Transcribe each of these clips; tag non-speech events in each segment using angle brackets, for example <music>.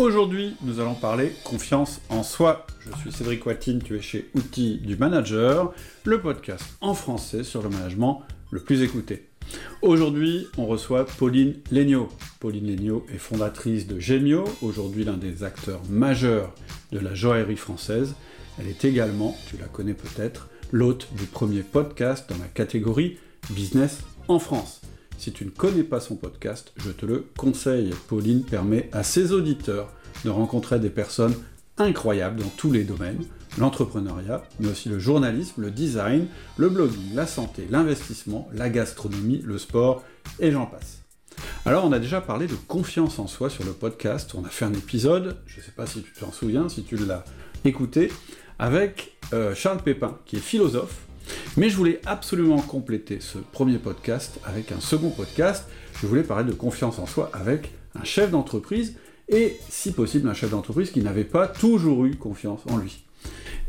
Aujourd'hui, nous allons parler confiance en soi. Je suis Cédric Watine, tu es chez Outils du Manager, le podcast en français sur le management le plus écouté. Aujourd'hui, on reçoit Pauline Legnaud. Pauline Legnaud est fondatrice de Gemio, aujourd'hui l'un des acteurs majeurs de la joaillerie française. Elle est également, tu la connais peut-être, l'hôte du premier podcast dans la catégorie Business en France. Si tu ne connais pas son podcast, je te le conseille. Pauline permet à ses auditeurs de rencontrer des personnes incroyables dans tous les domaines, l'entrepreneuriat, mais aussi le journalisme, le design, le blogging, la santé, l'investissement, la gastronomie, le sport, et j'en passe. Alors on a déjà parlé de confiance en soi sur le podcast, on a fait un épisode, je ne sais pas si tu t'en souviens, si tu l'as écouté, avec euh, Charles Pépin, qui est philosophe, mais je voulais absolument compléter ce premier podcast avec un second podcast. Je voulais parler de confiance en soi avec un chef d'entreprise et, si possible, un chef d'entreprise qui n'avait pas toujours eu confiance en lui.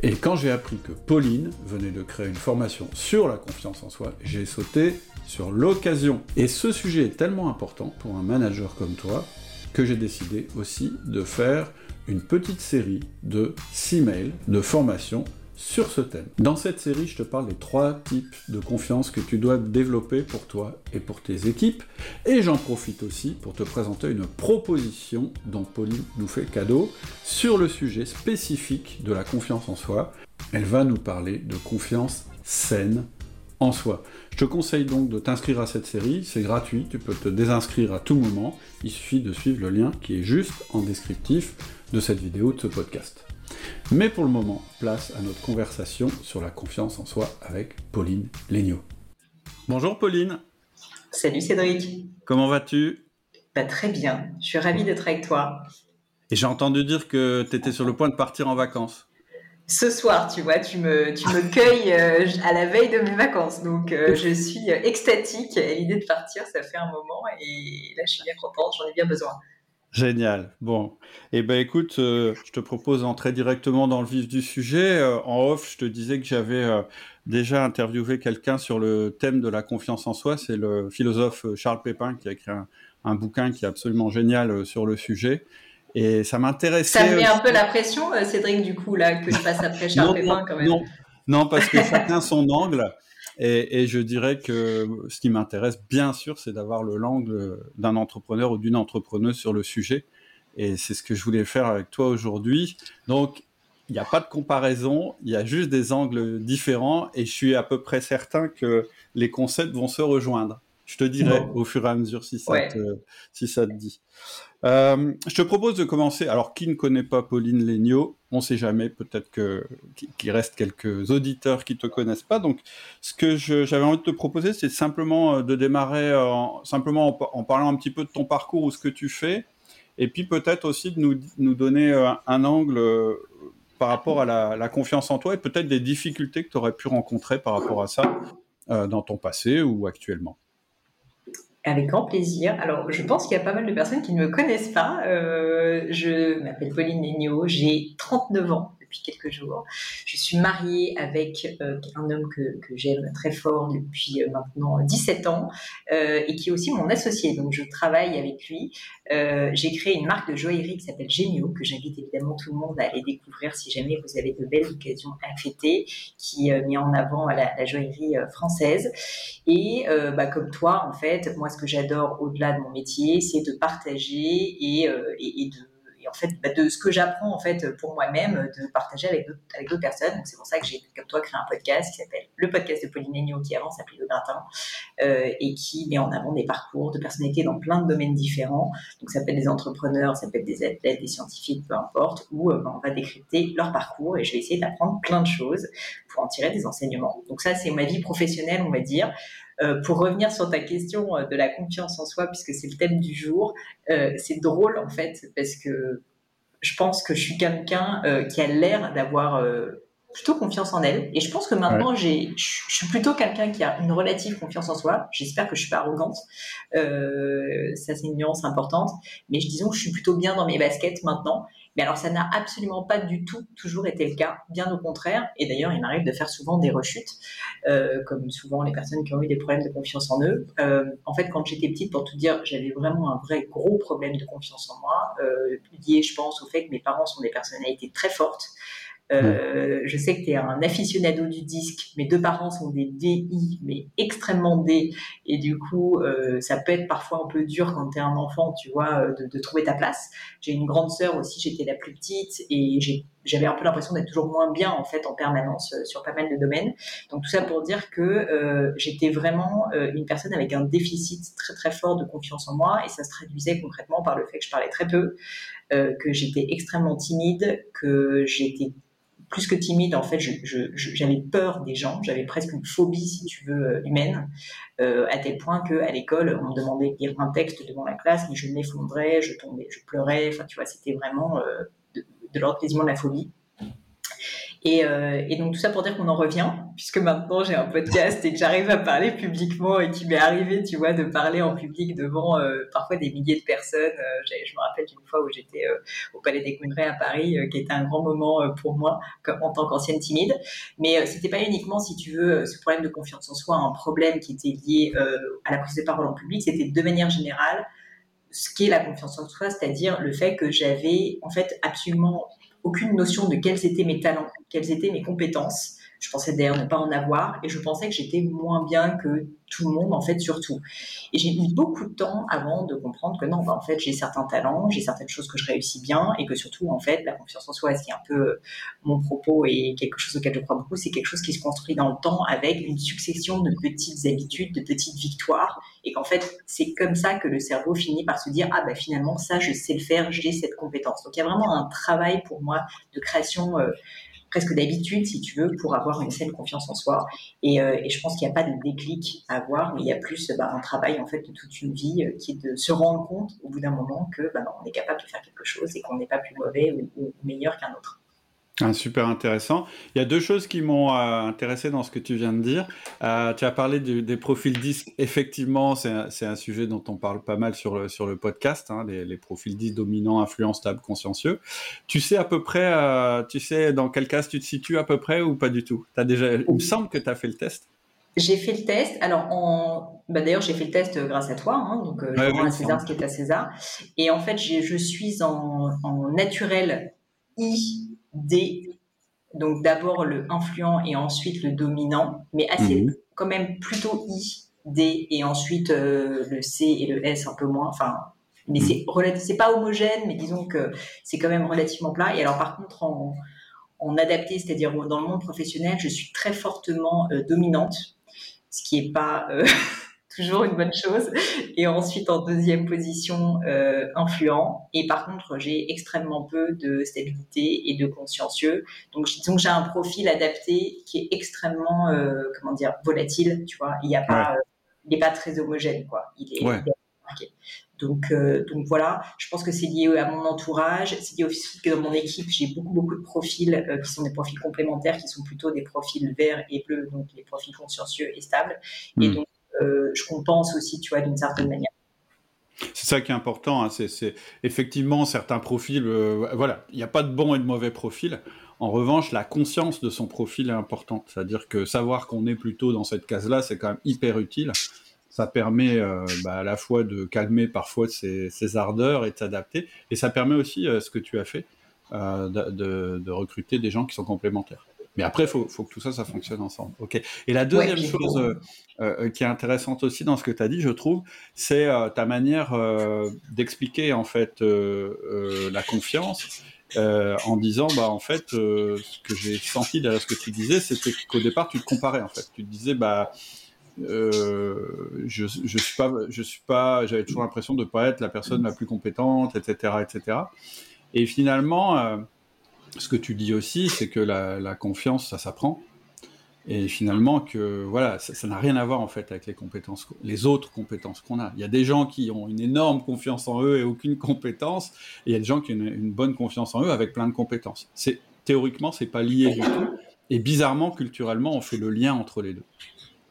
Et quand j'ai appris que Pauline venait de créer une formation sur la confiance en soi, j'ai sauté sur l'occasion. Et ce sujet est tellement important pour un manager comme toi que j'ai décidé aussi de faire une petite série de 6 mails de formation sur ce thème. Dans cette série, je te parle des trois types de confiance que tu dois développer pour toi et pour tes équipes. Et j'en profite aussi pour te présenter une proposition dont Pauline nous fait cadeau sur le sujet spécifique de la confiance en soi. Elle va nous parler de confiance saine en soi. Je te conseille donc de t'inscrire à cette série, c'est gratuit, tu peux te désinscrire à tout moment, il suffit de suivre le lien qui est juste en descriptif de cette vidéo, de ce podcast. Mais pour le moment, place à notre conversation sur la confiance en soi avec Pauline Legnaud. Bonjour Pauline. Salut Cédric. Comment vas-tu? Bah, Très bien, je suis ravie d'être avec toi. Et j'ai entendu dire que tu étais sur le point de partir en vacances. Ce soir, tu vois, tu me, tu me cueilles euh, à la veille de mes vacances. Donc, euh, je suis extatique à l'idée de partir. Ça fait un moment et là, je suis bien contente. J'en ai bien besoin. Génial. Bon, eh ben écoute, euh, je te propose d'entrer directement dans le vif du sujet. Euh, en off, je te disais que j'avais euh, déjà interviewé quelqu'un sur le thème de la confiance en soi. C'est le philosophe Charles Pépin qui a écrit un, bouquin qui est absolument génial sur le sujet. Et ça m'intéressait. Ça me met un peu la pression, Cédric, du coup, là, que je passe après Charles Pépin quand même. Non, non, parce que chacun son angle. Et, je dirais que ce qui m'intéresse, bien sûr, c'est d'avoir le langue d'un entrepreneur ou d'une entrepreneuse sur le sujet. Et c'est ce que je voulais faire avec toi aujourd'hui. Donc, il n'y a pas de comparaison, il y a juste des angles différents et je suis à peu près certain que les concepts vont se rejoindre. Je te dirai au fur et à mesure si ça, te, si ça te dit. Euh, je te propose de commencer. Alors, qui ne connaît pas Pauline Legnaud On ne sait jamais. Peut-être qu'il reste quelques auditeurs qui ne te connaissent pas. Donc, ce que j'avais envie de te proposer, c'est simplement euh, de démarrer en, simplement en, parlant un petit peu de ton parcours ou ce que tu fais, et puis peut-être aussi de nous, nous donner euh, un, angle par rapport à la, confiance en toi et peut-être des difficultés que tu aurais pu rencontrer par rapport à ça dans ton passé ou actuellement. Avec grand plaisir. Alors, je pense qu'il y a pas mal de personnes qui ne me connaissent pas. Euh, je m'appelle Pauline Legnaud, j'ai 39 ans depuis quelques jours. Je suis mariée avec euh, un homme que, j'aime très fort depuis euh, maintenant 17 ans euh, et qui est aussi mon associé. Donc, je travaille avec lui. J'ai créé une marque de joaillerie qui s'appelle Genio, que j'invite évidemment tout le monde à aller découvrir si jamais vous avez de belles occasions à fêter, qui met en avant la, joaillerie française. Et bah, comme toi, en fait, moi, ce que j'adore au-delà de mon métier, c'est de partager et de et en fait bah, de ce que j'apprends en fait pour moi-même de partager avec d'autres personnes. Donc c'est pour ça que j'ai comme toi créé un podcast qui s'appelle le podcast de Pauline Agneau qui avant s'appelait le gratin euh, et qui met en avant des parcours de personnalités dans plein de domaines différents. Donc ça peut être des entrepreneurs ça peut être des athlètes des scientifiques peu importe où euh, bah, on va décrypter leur parcours et je vais essayer d'apprendre plein de choses pour en tirer des enseignements. Donc ça c'est ma vie professionnelle on va dire euh, pour revenir sur ta question euh, de la confiance en soi, puisque c'est le thème du jour, euh, c'est drôle en fait, parce que je pense que je suis quelqu'un qui a l'air d'avoir plutôt confiance en elle. Et je pense que maintenant, j'ai, je suis plutôt quelqu'un qui a une relative confiance en soi. J'espère que je suis pas arrogante. ça, c'est une nuance importante. Mais disons que je suis plutôt bien dans mes baskets maintenant. Mais alors, ça n'a absolument pas du tout toujours été le cas, bien au contraire. Et d'ailleurs, il m'arrive de faire souvent des rechutes, euh, comme souvent les personnes qui ont eu des problèmes de confiance en eux. Euh, en fait, quand j'étais petite, pour tout dire, j'avais vraiment un vrai gros problème de confiance en moi, euh, lié, je pense, au fait que mes parents sont des personnalités très fortes. Euh, je sais que tu es un aficionado du disque. Mes deux parents sont des DI, mais extrêmement D. Et du coup, euh, ça peut être parfois un peu dur quand tu es un enfant, tu vois, euh, de, trouver ta place. J'ai une grande sœur aussi, j'étais la plus petite et j'avais un peu l'impression d'être toujours moins bien en fait en permanence sur pas mal de domaines. Donc tout ça pour dire que j'étais vraiment une personne avec un déficit très très fort de confiance en moi et ça se traduisait concrètement par le fait que je parlais très peu, que j'étais extrêmement timide, que j'étais plus que timide, en fait, j'avais peur des gens, j'avais presque une phobie, si tu veux, euh, humaine, euh, à tel point que à l'école, on me demandait de lire un texte devant la classe, mais je m'effondrais, je tombais, je pleurais, enfin, tu vois, c'était vraiment euh, de, de l'ordre quasiment de la phobie. Et, euh, et, donc tout ça pour dire qu'on en revient, puisque maintenant j'ai un podcast et que j'arrive à parler publiquement et qu'il m'est arrivé, tu vois, de parler en public devant euh, parfois des milliers de personnes. Euh, je me rappelle d'une fois où j'étais euh, au Palais des Congrès à Paris, qui était un grand moment pour moi comme, en tant qu'ancienne timide. Mais c'était pas uniquement, si tu veux, ce problème de confiance en soi, un problème qui était lié à la prise de parole en public, c'était de manière générale ce qu'est la confiance en soi, c'est-à-dire le fait que j'avais en fait absolument aucune notion de quels étaient mes talents, quelles étaient mes compétences. Je pensais d'ailleurs ne pas en avoir et je pensais que j'étais moins bien que tout le monde, en fait, surtout. Et j'ai mis beaucoup de temps avant de comprendre que non, bah, en fait, j'ai certains talents, j'ai certaines choses que je réussis bien et que surtout, en fait, la confiance en soi, ce qui est un peu mon propos et quelque chose auquel je crois beaucoup, c'est quelque chose qui se construit dans le temps avec une succession de petites habitudes, de petites victoires et qu'en fait, c'est comme ça que le cerveau finit par se dire, ah, bah, finalement, ça, je sais le faire, j'ai cette compétence. Donc, il y a vraiment un travail pour moi de création euh, presque d'habitude, si tu veux, pour avoir une saine confiance en soi. Et, euh, je pense qu'il n'y a pas de déclic à avoir, mais il y a plus bah, un travail en fait de toute une vie euh, qui est de se rendre compte au bout d'un moment que bah, on est capable de faire quelque chose et qu'on n'est pas plus mauvais ou meilleur qu'un autre. Ah, super intéressant. Il y a deux choses qui m'ont euh, intéressé dans ce que tu viens de dire. Euh, tu as parlé du, des profils disques. Effectivement, c'est un, un, sujet dont on parle pas mal sur le, sur le podcast, hein, les, les, profils disques dominants, influents, stables, consciencieux. Tu sais à peu près, euh, tu sais dans quel cas tu te situes à peu près ou pas du tout? As déjà, Il me semble que tu as fait le test. J'ai fait le test. Alors, en... bah, d'ailleurs, j'ai fait le test grâce à toi. Hein, donc, je ouais, à César ce qui est à César. Et en fait, je suis en, en naturel I D, donc d'abord le influent et ensuite le dominant, mais assez mmh. quand même plutôt I, D et ensuite euh, le C et le S un peu moins. Enfin, mais mmh. c'est pas homogène, mais disons que c'est quand même relativement plat. Et alors par contre en, en adapté, c'est-à-dire dans le monde professionnel, je suis très fortement euh, dominante, ce qui est pas euh, <laughs> toujours une bonne chose. Et ensuite, en deuxième position, euh, influent. Et par contre, j'ai extrêmement peu de stabilité et de consciencieux. Donc, que j'ai un profil adapté qui est extrêmement, euh, comment dire, volatile. Tu vois, il n'y a pas, ouais. euh, il n'est pas très homogène, quoi. Il est, ouais. il est donc, euh, donc voilà, je pense que c'est lié à mon entourage, c'est lié aussi que dans mon équipe, j'ai beaucoup, beaucoup de profils euh, qui sont des profils complémentaires, qui sont plutôt des profils verts et bleus, donc les profils consciencieux et stables. Et donc, euh, je compense aussi, tu vois, d'une certaine manière. C'est ça qui est important. Hein. C'est effectivement certains profils. Euh, voilà, il n'y a pas de bon et de mauvais profil. En revanche, la conscience de son profil est importante. C'est-à-dire que savoir qu'on est plutôt dans cette case-là, c'est quand même hyper utile. Ça permet euh, bah, à la fois de calmer parfois ses, ardeurs et de s'adapter. Et ça permet aussi, euh, ce que tu as fait, euh, de recruter des gens qui sont complémentaires. Mais après, il faut, faut, que tout ça, ça fonctionne ensemble. Ok. Et la deuxième ouais, chose euh, euh, qui est intéressante aussi dans ce que tu as dit, je trouve, c'est euh, ta manière d'expliquer en fait la confiance en disant, bah en fait, ce que j'ai senti derrière ce que tu disais, c'était qu'au départ, tu te comparais en fait. Tu te disais, bah je, je suis pas, je suis pas, j'avais toujours l'impression de pas être la personne la plus compétente, etc., etc. Et finalement ce que tu dis aussi, c'est que la, confiance, ça s'apprend. Et finalement, que voilà, ça n'a rien à voir en fait avec les compétences, les autres compétences qu'on a. Il y a des gens qui ont une énorme confiance en eux et aucune compétence, et il y a des gens qui ont une, une bonne confiance en eux avec plein de compétences. C'est théoriquement, c'est pas lié du tout. Et bizarrement, culturellement, on fait le lien entre les deux.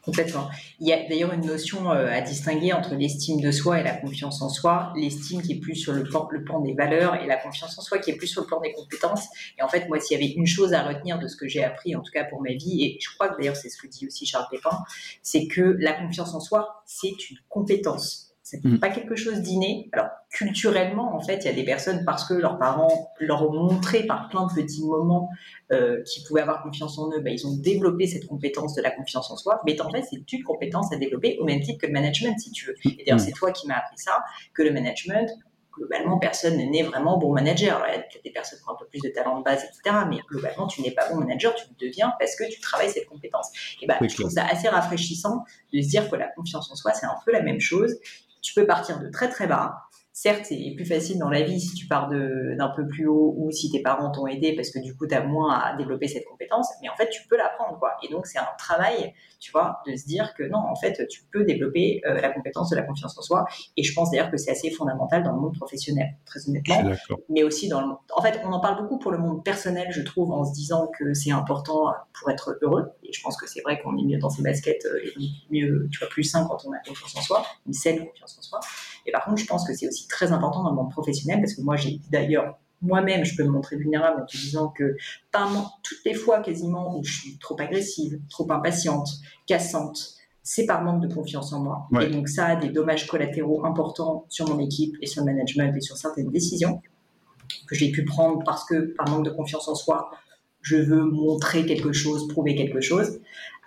Complètement. Il y a d'ailleurs une notion euh, à distinguer entre l'estime de soi et la confiance en soi. L'estime qui est plus sur le plan, le plan des valeurs et la confiance en soi qui est plus sur le plan des compétences. Et en fait, moi, s'il y avait une chose à retenir de ce que j'ai appris, en tout cas pour ma vie, et je crois que d'ailleurs c'est ce que dit aussi Charles Pépin, c'est que la confiance en soi, c'est une compétence c'est mm. pas quelque chose d'inné. Alors, culturellement, en fait, il y a des personnes, parce que leurs parents leur ont montré par plein de petits moments euh, qu'ils pouvaient avoir confiance en eux, ben, ils ont développé cette compétence de la confiance en soi. Mais en fait, c'est une compétence à développer au même titre que le management, si tu veux. Et d'ailleurs, mm. c'est toi qui m'as appris ça, que le management, globalement, personne n'est vraiment bon manager. Alors, il y a peut-être des personnes qui ont un peu plus de talent de base, etc. Mais globalement, tu n'es pas bon manager, tu le deviens parce que tu travailles cette compétence. Et ben, je trouve ça assez rafraîchissant de se dire que la confiance en soi, c'est un peu la même chose tu peux partir de très très bas certes, c'est plus facile dans la vie si tu pars d'un peu plus haut ou si tes parents t'ont aidé parce que du coup, tu as moins à développer cette compétence, mais en fait, tu peux l'apprendre, quoi. Et donc, c'est un travail, tu vois, de se dire que non, en fait, tu peux développer euh, la compétence de la confiance en soi. Et je pense d'ailleurs que c'est assez fondamental dans le monde professionnel, très honnêtement. Mais aussi dans le monde. En fait, on en parle beaucoup pour le monde personnel, je trouve, en se disant que c'est important pour être heureux. Et je pense que c'est vrai qu'on est mieux dans ses baskets euh, et mieux, tu vois, plus sain quand on a confiance en soi, une saine confiance en soi. Et par contre, je pense que c'est aussi très important dans le monde professionnel parce que moi, j'ai d'ailleurs moi-même, je peux me montrer vulnérable en te disant que toutes les fois quasiment où je suis trop agressive, trop impatiente, cassante, c'est par manque de confiance en moi. Et donc ça a des dommages collatéraux importants sur mon équipe et sur le management et sur certaines décisions que j'ai pu prendre parce que par manque de confiance en soi, je veux montrer quelque chose, prouver quelque chose.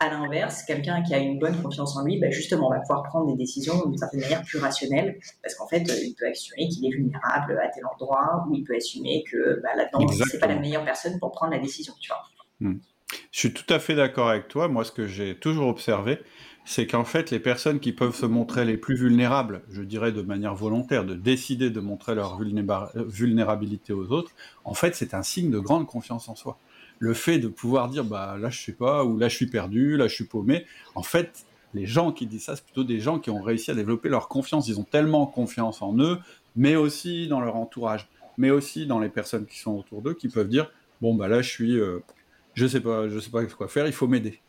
À l'inverse, quelqu'un qui a une bonne confiance en lui, bah, justement, va pouvoir prendre des décisions d'une certaine manière plus rationnelles, parce qu'en fait, il peut assumer qu'il est vulnérable à tel endroit, ou il peut assumer que bah, là-dedans, c'est pas la meilleure personne pour prendre la décision, tu vois. Hmm. Je suis tout à fait d'accord avec toi. Moi, ce que j'ai toujours observé, c'est qu'en fait, les personnes qui peuvent se montrer les plus vulnérables, je dirais de manière volontaire, de décider de montrer leur vulnérabilité aux autres, en fait, c'est un signe de grande confiance en soi le fait de pouvoir dire bah là je sais pas ou là je suis perdu, là je suis paumé, en fait les gens qui disent ça c'est plutôt des gens qui ont réussi à développer leur confiance, ils ont tellement confiance en eux, mais aussi dans leur entourage, mais aussi dans les personnes qui sont autour d'eux qui peuvent dire bon bah là je suis euh, je sais pas je sais pas quoi faire, il faut m'aider.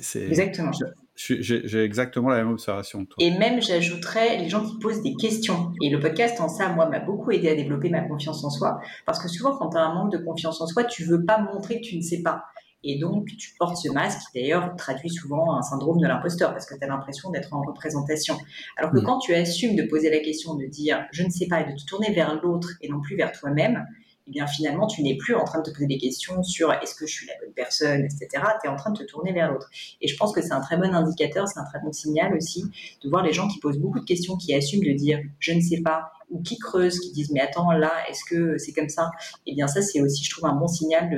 C'est exactement. J'ai exactement la même observation toi. Et même, j'ajouterais les gens qui posent des questions. Et le podcast, en ça, moi, m'a beaucoup aidé à développer ma confiance en soi. Parce que souvent, quand tu as un manque de confiance en soi, tu veux pas montrer que tu ne sais pas. Et donc, tu portes ce masque qui, d'ailleurs, traduit souvent un syndrome de l'imposteur parce que tu as l'impression d'être en représentation. Alors que mm. quand tu assumes de poser la question, de dire je ne sais pas et de te tourner vers l'autre et non plus vers toi-même, eh bien finalement, tu n'es plus en train de te poser des questions sur est-ce que je suis la bonne personne, etc. Tu es en train de te tourner vers l'autre. Et je pense que c'est un très bon indicateur, c'est un très bon signal aussi de voir les gens qui posent beaucoup de questions, qui assument de dire je ne sais pas, ou qui creusent, qui disent mais attends, là, est-ce que c'est comme ça? Eh bien ça, c'est aussi, je trouve, un bon signal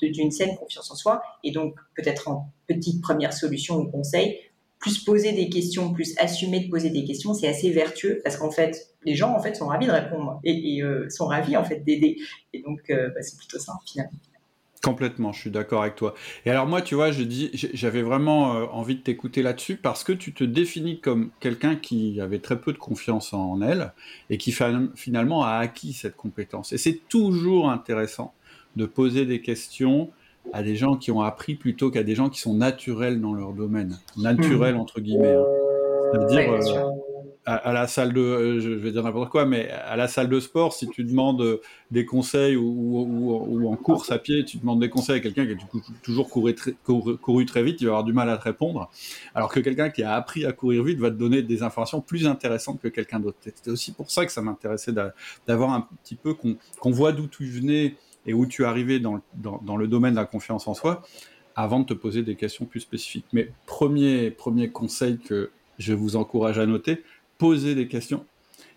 d'une saine confiance en soi. Et donc, peut-être en petite première solution ou conseil, plus poser des questions, plus assumer de poser des questions, c'est assez vertueux parce qu'en fait, les gens en fait sont ravis de répondre et, euh, sont ravis en fait d'aider. Et donc, euh, bah, c'est plutôt ça finalement. Complètement, je suis d'accord avec toi. Et alors moi, tu vois, dis, j'avais vraiment euh, envie de t'écouter là-dessus parce que tu te définis comme quelqu'un qui avait très peu de confiance en elle et qui finalement a acquis cette compétence. Et c'est toujours intéressant de poser des questions à des gens qui ont appris plutôt qu'à des gens qui sont naturels dans leur domaine. Naturels, entre guillemets. Hein. C'est-à-dire, euh, à, la salle de, euh, je vais dire n'importe quoi, mais à la salle de sport, si tu demandes euh, des conseils ou, en course à pied, tu demandes des conseils à quelqu'un qui a toujours couru très, couru, très vite, il va avoir du mal à te répondre. Alors que quelqu'un qui a appris à courir vite va te donner des informations plus intéressantes que quelqu'un d'autre. C'était aussi pour ça que ça m'intéressait d'avoir un petit peu qu'on voit d'où tu venais et où tu es arrivé dans, dans, le domaine de la confiance en soi avant de te poser des questions plus spécifiques. Mais premier, premier conseil que je vous encourage à noter, posez des questions.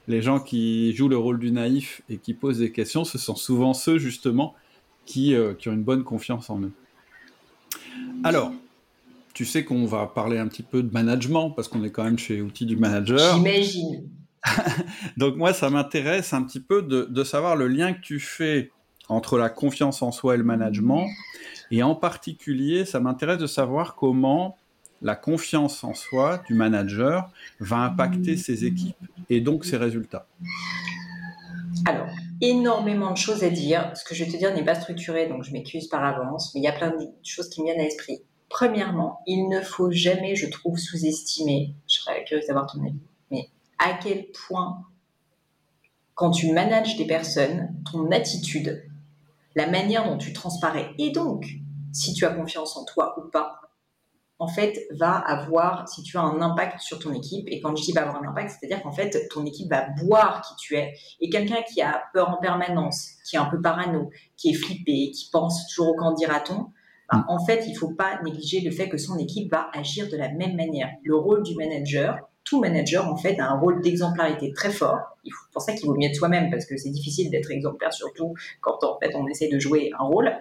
Les gens qui jouent le rôle du naïf et qui posent des questions, ce sont souvent ceux justement qui, euh, qui ont une bonne confiance en eux. Alors, tu sais qu'on va parler un petit peu de management parce qu'on est quand même chez Outils du Manager. J'imagine. <laughs> Donc moi, ça m'intéresse un petit peu de, de, savoir le lien que tu fais entre la confiance en soi et le management. Et en particulier, ça m'intéresse de savoir comment la confiance en soi du manager va impacter ses équipes et donc ses résultats. Alors, énormément de choses à dire. Ce que je vais te dire n'est pas structuré, donc je m'excuse par avance, mais il y a plein de choses qui me viennent à l'esprit. Premièrement, il ne faut jamais, je trouve, sous-estimer, je serais curieuse d'avoir ton avis, mais à quel point, quand tu manages des personnes, ton attitude, la manière dont tu transparais, et donc, si tu as confiance en toi ou pas, en fait, va avoir, si tu as un impact sur ton équipe, et quand je dis va avoir un impact, c'est-à-dire qu'en fait, ton équipe va voir qui tu es. Et quelqu'un qui a peur en permanence, qui est un peu parano, qui est flippé, qui pense toujours au candidaton, bah, mm. en fait, il ne faut pas négliger le fait que son équipe va agir de la même manière. Le rôle du manager, tout manager, en fait, a un rôle d'exemplarité très fort. C'est pour ça qu'il vaut mieux être soi-même, parce que c'est difficile d'être exemplaire, surtout quand, en fait, on essaie de jouer un rôle.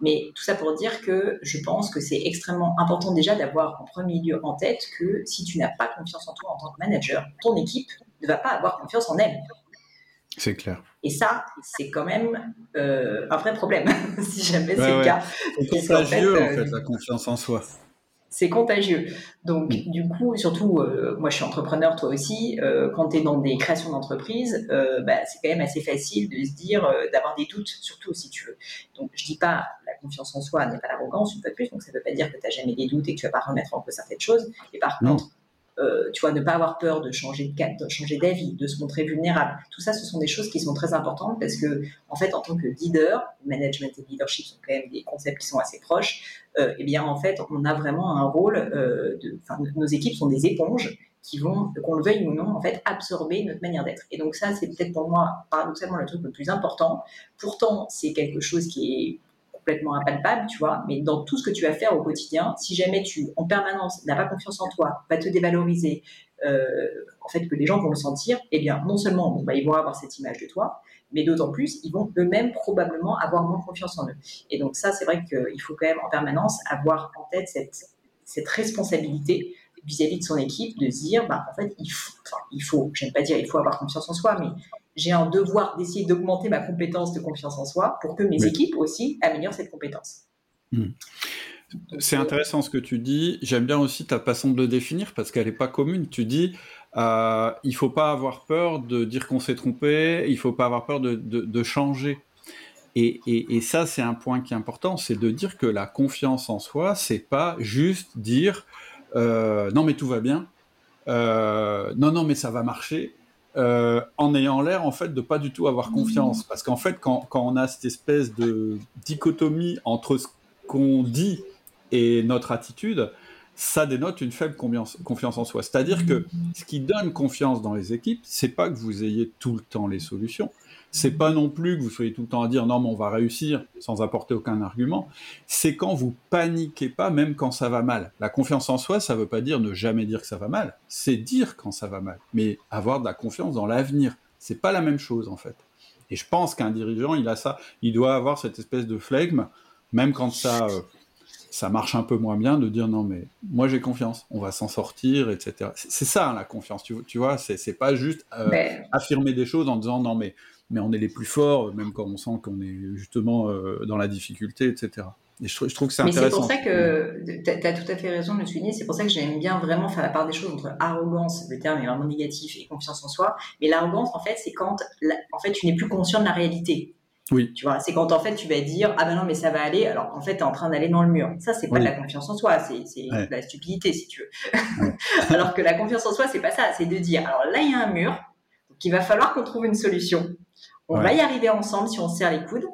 Mais tout ça pour dire que je pense que c'est extrêmement important déjà d'avoir en premier lieu en tête que si tu n'as pas confiance en toi en tant que manager, ton équipe ne va pas avoir confiance en elle. C'est clair. Et ça, c'est quand même euh, un vrai problème, <laughs> si jamais c'est le cas. C'est contagieux, en, fait, euh, la confiance en soi c'est contagieux. Donc, du coup, surtout, euh, moi je suis entrepreneur, toi aussi, euh, quand tu es dans des créations d'entreprise, euh, bah, c'est quand même assez facile de se dire, d'avoir des doutes, surtout si tu veux. Donc, je dis pas, la confiance en soi n'est pas l'arrogance, une fois de plus, donc ça ne veut pas dire que tu n'as jamais des doutes et que tu vas pas remettre en cause certaines choses. Et par contre, euh, tu vois, ne pas avoir peur de changer de cap, de changer d'avis, de se montrer vulnérable. Tout ça, ce sont des choses qui sont très importantes parce que, en fait, en tant que leader, management et leadership sont quand même des concepts qui sont assez proches. Euh, eh bien, en fait, on a vraiment un rôle. Euh, nos équipes sont des éponges qui vont, qu'on le veuille ou non, en fait, absorber notre manière d'être. Et donc ça, c'est peut-être pour moi paradoxalement le truc le plus important. Pourtant, c'est quelque chose qui est complètement impalpable, tu vois, mais dans tout ce que tu vas faire au quotidien, si jamais tu, en permanence, n'as pas confiance en toi, va te dévaloriser, euh, en fait, que les gens vont le sentir, eh bien, non seulement bah, ils vont avoir cette image de toi, mais d'autant plus, ils vont eux-mêmes probablement avoir moins confiance en eux. Et donc ça, c'est vrai qu'il faut quand même en permanence avoir en tête cette, cette responsabilité vis-à-vis de son équipe, de se dire, bah, en fait, il faut, enfin, il faut, j'aime pas dire il faut avoir confiance en soi, mais j'ai un devoir d'essayer d'augmenter ma compétence de confiance en soi pour que mes équipes aussi améliorent cette compétence. Hmm. C'est intéressant ce que tu dis. J'aime bien aussi ta façon de le définir parce qu'elle n'est pas commune. Tu dis, euh, il faut pas avoir peur de dire qu'on s'est trompé, il faut pas avoir peur de, de, changer. Et, et, et ça, c'est un point qui est important, c'est de dire que la confiance en soi, c'est pas juste dire non mais tout va bien, euh, non non mais ça va marcher. Euh, en ayant l'air en fait de pas du tout avoir confiance. Mmh. Parce qu'en fait, quand, on a cette espèce de dichotomie entre ce qu'on dit et notre attitude, ça dénote une faible confiance en soi. C'est-à-dire que ce qui donne confiance dans les équipes, c'est pas que vous ayez tout le temps les solutions, c'est pas non plus que vous soyez tout le temps à dire non mais on va réussir sans apporter aucun argument. C'est quand vous paniquez pas même quand ça va mal. La confiance en soi, ça veut pas dire ne jamais dire que ça va mal. C'est dire quand ça va mal, mais avoir de la confiance dans l'avenir. C'est pas la même chose en fait. Et je pense qu'un dirigeant, il a ça, il doit avoir cette espèce de flegme, même quand ça euh, ça marche un peu moins bien, de dire non mais moi j'ai confiance, on va s'en sortir, etc. C'est ça hein, la confiance, tu, tu vois, c'est pas juste euh, affirmer des choses en disant non mais mais on est les plus forts, même quand on sent qu'on est justement euh, dans la difficulté, etc. Et je, trouve que c'est intéressant. C'est pour ça que tu as, tout à fait raison de le souligner. C'est pour ça que j'aime bien vraiment faire la part des choses entre arrogance, le terme est vraiment négatif, et confiance en soi. Mais l'arrogance, en fait, c'est quand en fait, tu n'es plus conscient de la réalité. Oui. Tu vois, c'est quand en fait tu vas dire ah ben non mais ça va aller alors en fait tu es en train d'aller dans le mur. Ça c'est pas de la confiance en soi, c'est de la stupidité si tu veux. <laughs> alors que la confiance en soi c'est pas ça, c'est de dire alors là il y a un mur, donc il va falloir qu'on trouve une solution. On va y arriver ensemble si on se serre les coudes,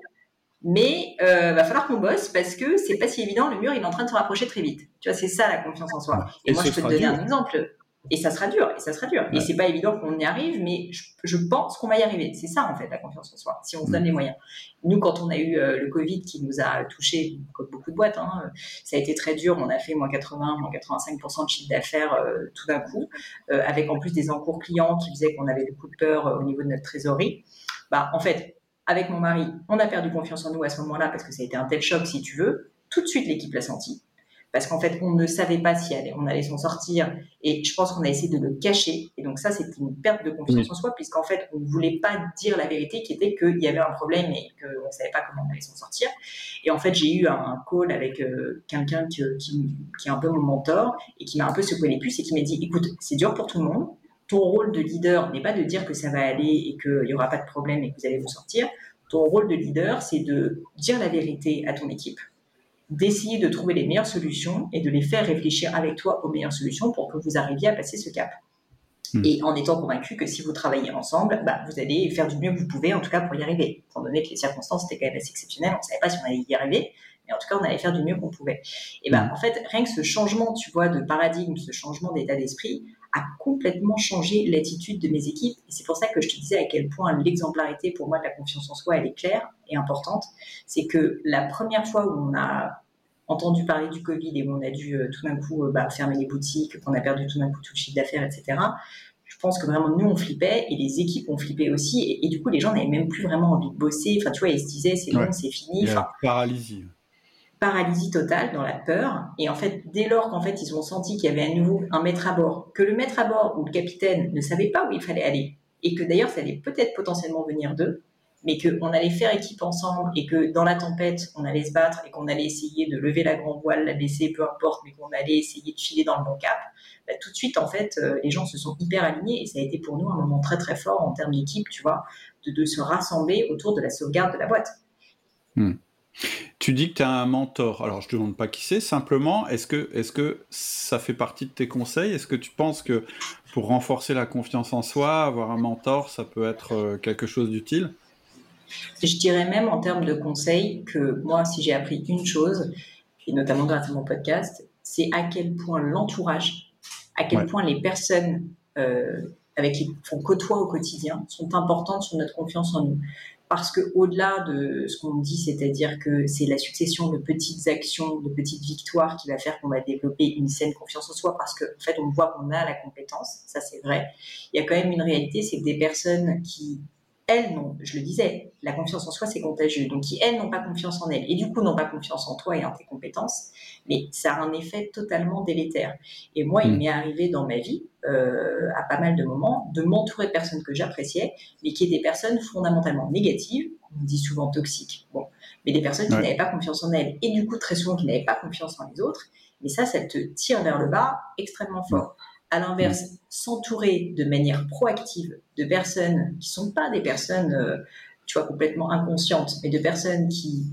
mais euh, va falloir qu'on bosse parce que c'est pas si évident. Le mur, il est en train de se rapprocher très vite. Tu vois, c'est ça la confiance en soi. Et, moi, je peux te donner un exemple. Et ça sera dur, et ça sera dur. Et c'est pas évident qu'on y arrive, mais je, pense qu'on va y arriver. C'est ça, en fait, la confiance en soi, si on se donne les moyens. Nous, quand on a eu euh, le Covid qui nous a touché, comme beaucoup de boîtes, hein, ça a été très dur. On a fait moins 80, moins 85% de chiffre d'affaires euh, tout d'un coup, avec en plus des encours clients qui faisaient qu'on avait beaucoup de peur au niveau de notre trésorerie bah, en fait, avec mon mari, on a perdu confiance en nous à ce moment-là parce que ça a été un tel choc, si tu veux. Tout de suite, l'équipe l'a senti. Parce qu'en fait, on ne savait pas si on allait s'en sortir. Et je pense qu'on a essayé de le cacher. Et donc ça, c'était une perte de confiance en soi, puisqu'en fait, on ne voulait pas dire la vérité, qui était qu'il y avait un problème et qu'on ne savait pas comment on allait s'en sortir. Et en fait, j'ai eu un call avec euh, quelqu'un qui, qui, est un peu mon mentor et qui m'a un peu secoué les puces et qui m'a dit, écoute, c'est dur pour tout le monde ton rôle de leader n'est pas de dire que ça va aller et qu'il n'y aura pas de problème et que vous allez vous sortir. Ton rôle de leader, c'est de dire la vérité à ton équipe d'essayer de trouver les meilleures solutions et de les faire réfléchir avec toi aux meilleures solutions pour que vous arriviez à passer ce cap. Hmm. Et en étant convaincu que si vous travaillez ensemble, bah, vous allez faire du mieux que vous pouvez, en tout cas pour y arriver. Étant donné que les circonstances étaient quand même assez exceptionnelles, on ne savait pas si on allait y arriver, mais en tout cas, on allait faire du mieux qu'on pouvait. Et ben, en fait, rien que ce changement, tu vois, de paradigme, ce changement d'état d'esprit, a complètement changé l'attitude de mes équipes. Et c'est pour ça que je te disais à quel point l'exemplarité, pour moi, de la confiance en soi, elle est claire et importante. C'est que la première fois où on a entendu parler du Covid et où on a dû euh, tout d'un coup euh, bah, fermer les boutiques, qu'on a perdu tout d'un coup tout le chiffre d'affaires, etc., je pense que vraiment nous on flippait et les équipes ont flippé aussi et, du coup les gens n'avaient même plus vraiment envie de bosser enfin tu vois ils se disaient c'est bon c'est fini enfin, paralysie paralysie totale, dans la peur. Et en fait, dès lors qu'en fait ils ont senti qu'il y avait à nouveau un maître à bord, que le maître à bord ou le capitaine ne savait pas où il fallait aller, et que d'ailleurs ça allait peut-être potentiellement venir d'eux, mais qu'on allait faire équipe ensemble et que dans la tempête on allait se battre et qu'on allait essayer de lever la grande voile, la baisser, peu importe, mais qu'on allait essayer de filer dans le bon cap, bah, tout de suite en fait euh, les gens se sont hyper alignés et ça a été pour nous un moment très très fort en termes d'équipe, tu vois, de, se rassembler autour de la sauvegarde de la boîte. Hmm. Tu dis que tu as un mentor. Alors, je ne te demande pas qui c'est, simplement, est-ce que, est que ça fait partie de tes conseils? Est-ce que tu penses que pour renforcer la confiance en soi, avoir un mentor, ça peut être euh, quelque chose d'utile? Je dirais même en termes de conseils que moi, si j'ai appris une chose, et notamment grâce à mon podcast, c'est à quel point l'entourage, à quel point les personnes euh, avec qui on côtoie au quotidien sont importantes sur notre confiance en nous parce que au-delà de ce qu'on dit, c'est-à-dire que c'est la succession de petites actions, de petites victoires qui va faire qu'on va développer une saine confiance en soi, parce qu'en en fait, on voit qu'on a la compétence, ça c'est vrai. Il y a quand même une réalité, c'est que des personnes qui elles non, je le disais, la confiance en soi c'est contagieux. Donc qui elles n'ont pas confiance en elles et du coup n'ont pas confiance en toi et en tes compétences, mais ça a un effet totalement délétère. Et moi, il hmm. m'est arrivé dans ma vie, euh, à pas mal de moments, de m'entourer de personnes que j'appréciais, mais qui étaient des personnes fondamentalement négatives, on dit souvent toxiques, bon, mais des personnes qui n'avaient pas confiance en elles et du coup très souvent qui n'avaient pas confiance en les autres. Mais ça, ça te tire vers le bas extrêmement fort. À l'inverse, s'entourer de manière proactive de personnes qui sont pas des personnes, euh, tu vois, complètement inconscientes, mais de personnes qui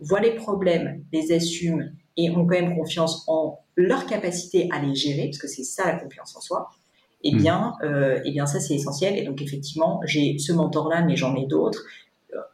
voient les problèmes, les assument et ont quand même confiance en leur capacité à les gérer, parce que c'est ça la confiance en soi. Eh mm. bien, euh, eh bien ça c'est essentiel. Et donc effectivement, j'ai ce mentor-là, mais j'en ai d'autres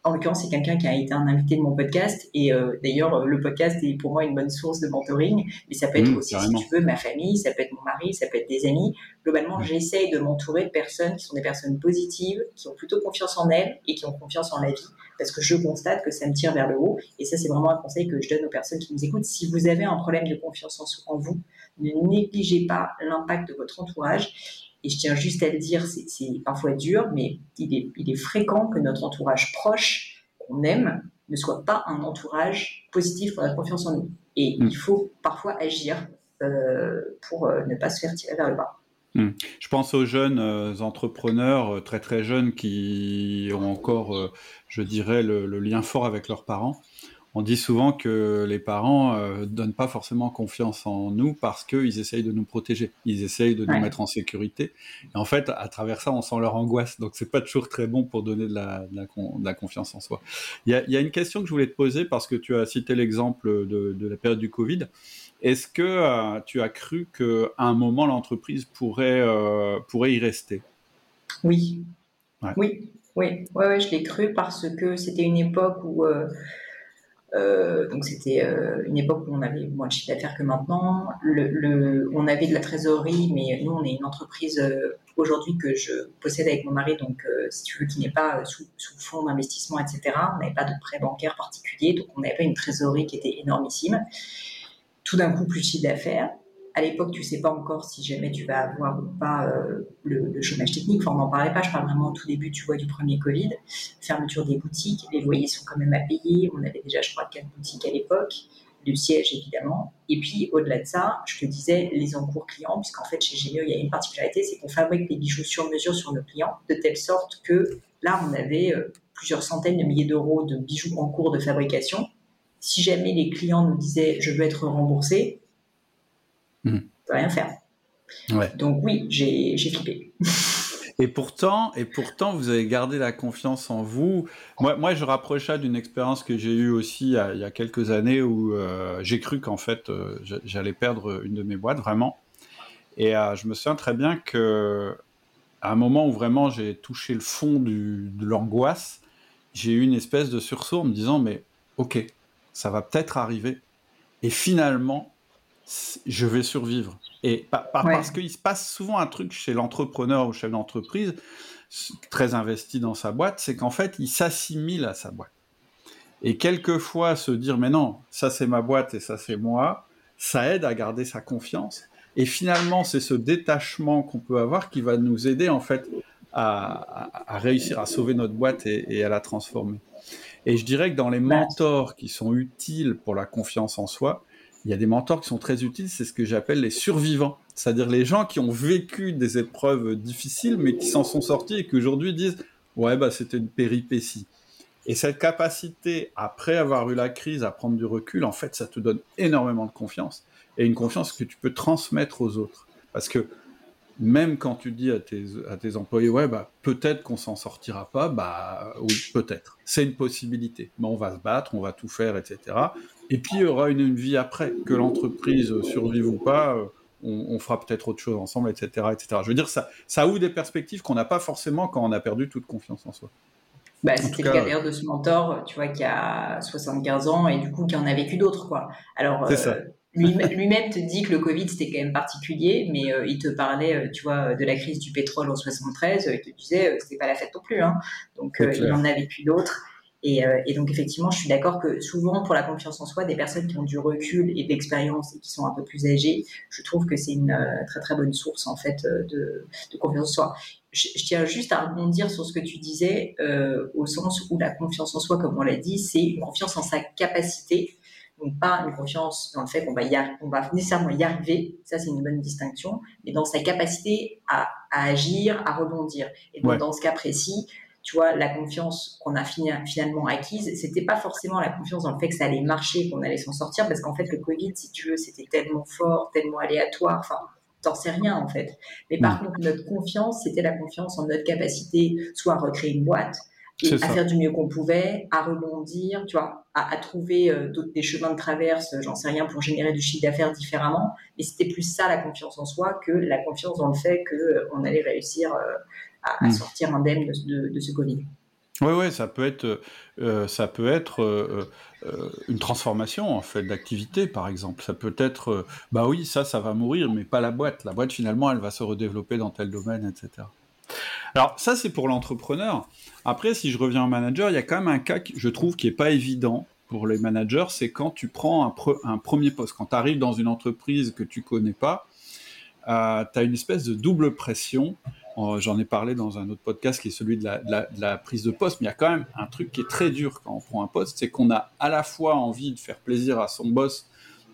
en l'occurrence, c'est quelqu'un qui a été un invité de mon podcast. Et euh, d'ailleurs, le podcast est pour moi une bonne source de mentoring. Mais ça peut être mmh, aussi, si tu veux, ma famille, ça peut être mon mari, ça peut être des amis. Globalement, mmh. j'essaye de m'entourer de personnes qui sont des personnes positives, qui ont plutôt confiance en elles et qui ont confiance en la vie. Parce que je constate que ça me tire vers le haut. Et ça, c'est vraiment un conseil que je donne aux personnes qui nous écoutent. Si vous avez un problème de confiance en, en vous, ne négligez pas l'impact de votre entourage et je tiens juste à le dire, c'est parfois dur, mais il est, il est, fréquent que notre entourage proche, qu'on aime, ne soit pas un entourage positif pour la confiance en nous. Et mm. il faut parfois agir euh, pour euh, ne pas se faire tirer vers le bas. Mm. Je pense aux jeunes euh, entrepreneurs très très jeunes qui ont encore, je dirais, le, lien fort avec leurs parents on dit souvent que les parents ne euh, donnent pas forcément confiance en nous parce qu'ils essayent de nous protéger, ils essayent de nous mettre en sécurité. Et en fait, à travers ça, on sent leur angoisse. Donc, c'est pas toujours très bon pour donner de la, confiance en soi. Il y, a, une question que je voulais te poser parce que tu as cité l'exemple de, la période du Covid. Est-ce que euh, tu as cru qu'à un moment, l'entreprise pourrait, euh, pourrait y rester? Oui. Oui, oui, ouais, je l'ai cru parce que c'était une époque où euh, donc c'était euh, une époque où on avait moins de chiffre d'affaires que maintenant. Le, on avait de la trésorerie, mais nous on est une entreprise euh, aujourd'hui que je possède avec mon mari, donc si tu veux qui n'est pas sous, sous fonds d'investissement, etc. On n'avait pas de prêt bancaire particulier, donc on n'avait pas une trésorerie qui était énormissime. Tout d'un coup plus de chiffre d'affaires à l'époque, tu sais pas encore si jamais tu vas avoir ou pas euh, le, chômage technique. Enfin, on n'en parlait pas. Je parle vraiment au tout début, tu vois, du premier Covid. Fermeture des boutiques. Les loyers sont quand même à payer. On avait déjà, je crois, quatre boutiques à l'époque. Le siège, évidemment. Et puis, au-delà de ça, je te disais, les encours clients, puisqu'en fait, chez Gémeo, il y a une particularité, c'est qu'on fabrique des bijoux sur mesure sur nos clients, de telle sorte que là, on avait euh, plusieurs centaines de milliers d'euros de bijoux en cours de fabrication. Si jamais les clients nous disaient, je veux être remboursé, ne peut rien faire. Donc oui, j'ai flippé. Et pourtant, et pourtant, vous avez gardé la confiance en vous. Moi, moi je rapproche ça d'une expérience que j'ai eue aussi il y, a, quelques années où euh, j'ai cru qu'en fait, euh, j'allais perdre une de mes boîtes, vraiment. Et euh, je me souviens très bien que à un moment où vraiment j'ai touché le fond du, de l'angoisse, j'ai eu une espèce de sursaut en me disant, mais ok, ça va peut-être arriver. Et finalement, je vais survivre. Et parce qu'il se passe souvent un truc chez l'entrepreneur ou chef d'entreprise très investi dans sa boîte, c'est qu'en fait, il s'assimile à sa boîte. Et quelquefois, se dire, mais non, ça c'est ma boîte et ça c'est moi, ça aide à garder sa confiance. Et finalement, c'est ce détachement qu'on peut avoir qui va nous aider en fait à, réussir à sauver notre boîte et, et, à la transformer. Et je dirais que dans les mentors qui sont utiles pour la confiance en soi, il y a des mentors qui sont très utiles, c'est ce que j'appelle les survivants, c'est-à-dire les gens qui ont vécu des épreuves difficiles, mais qui s'en sont sortis et qui aujourd'hui disent ouais bah c'était une péripétie. Et cette capacité, après avoir eu la crise, à prendre du recul, en fait, ça te donne énormément de confiance et une confiance que tu peux transmettre aux autres. Parce que même quand tu dis à tes, à tes employés, ouais, bah, peut-être qu'on s'en sortira pas, bah oui, peut-être. C'est une possibilité. Mais on va se battre, on va tout faire, etc. Et puis, il y aura une, vie après, que l'entreprise survive ou pas, euh, on, fera peut-être autre chose ensemble, etc., etc. Je veux dire, ça, ça ouvre des perspectives qu'on n'a pas forcément quand on a perdu toute confiance en soi. Bah, c'était le cas d'ailleurs de ce mentor, tu vois, qui a 75 ans et du coup qui en a vécu d'autres, quoi. Alors, euh, <laughs> lui-même te dit que le Covid c'était quand même particulier, mais euh, il te parlait, tu vois, de la crise du pétrole en 73, il te disait c'était pas la fête non plus, hein. Donc il en a vécu d'autres. Euh, et, donc effectivement, je suis d'accord que souvent pour la confiance en soi, des personnes qui ont du recul et de l'expérience et qui sont un peu plus âgées, je trouve que c'est une euh, très très bonne source en fait euh, de, confiance en soi. Je, tiens juste à rebondir sur ce que tu disais au sens où la confiance en soi, comme on l'a dit, c'est une confiance en sa capacité, donc pas une confiance dans le fait qu'on va, y on va nécessairement y arriver, ça c'est une bonne distinction, mais dans sa capacité à, agir, à rebondir. Et donc dans ce cas précis, tu vois, la confiance qu'on a finalement acquise, c'était pas forcément la confiance dans le fait que ça allait marcher, qu'on allait s'en sortir, parce qu'en fait, le Covid, si tu veux, c'était tellement fort, tellement aléatoire, enfin, t'en sais rien, en fait. Mais par mm. contre, notre confiance, c'était la confiance en notre capacité, soit à recréer une boîte, et à faire du mieux qu'on pouvait, à rebondir, tu vois, à, trouver euh, des chemins de traverse, j'en sais rien, pour générer du chiffre d'affaires différemment. Mais c'était plus ça la confiance en soi que la confiance dans le fait qu'on euh, allait réussir euh, à, hmm. sortir indemne de, de, ce Covid. Oui, ouais, ça peut être, euh, ça peut être euh, euh, une transformation en fait d'activité, par exemple. Ça peut être, bah oui, ça, ça va mourir, mais pas la boîte. La boîte, finalement, elle va se redévelopper dans tel domaine, etc. Alors ça, c'est pour l'entrepreneur. Après, si je reviens au manager, il y a quand même un cas, je trouve, qui est pas évident pour les managers, c'est quand tu prends un, un premier poste, quand tu arrives dans une entreprise que tu connais pas, tu as une espèce de double pression J'en ai parlé dans un autre podcast qui est celui de la, prise de poste, mais il y a quand même un truc qui est très dur quand on prend un poste, c'est qu'on a à la fois envie de faire plaisir à son boss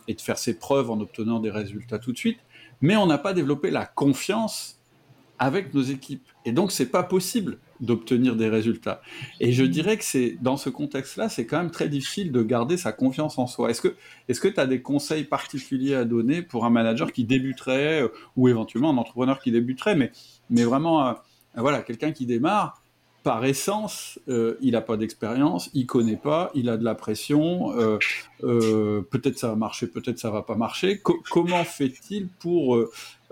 et de faire ses preuves en obtenant des résultats tout de suite, mais on n'a pas développé la confiance avec nos équipes. Et donc, c'est pas possible d'obtenir des résultats. Et je dirais que c'est dans ce contexte-là, c'est quand même très difficile de garder sa confiance en soi. Est-ce que que tu as des conseils particuliers à donner pour un manager qui débuterait euh, ou éventuellement un entrepreneur qui débuterait, mais vraiment euh, voilà quelqu'un qui démarre par essence, euh, il n'a pas d'expérience, il connaît pas, il a de la pression, peut-être ça va marcher, peut-être ça va pas marcher. comment fait-il pour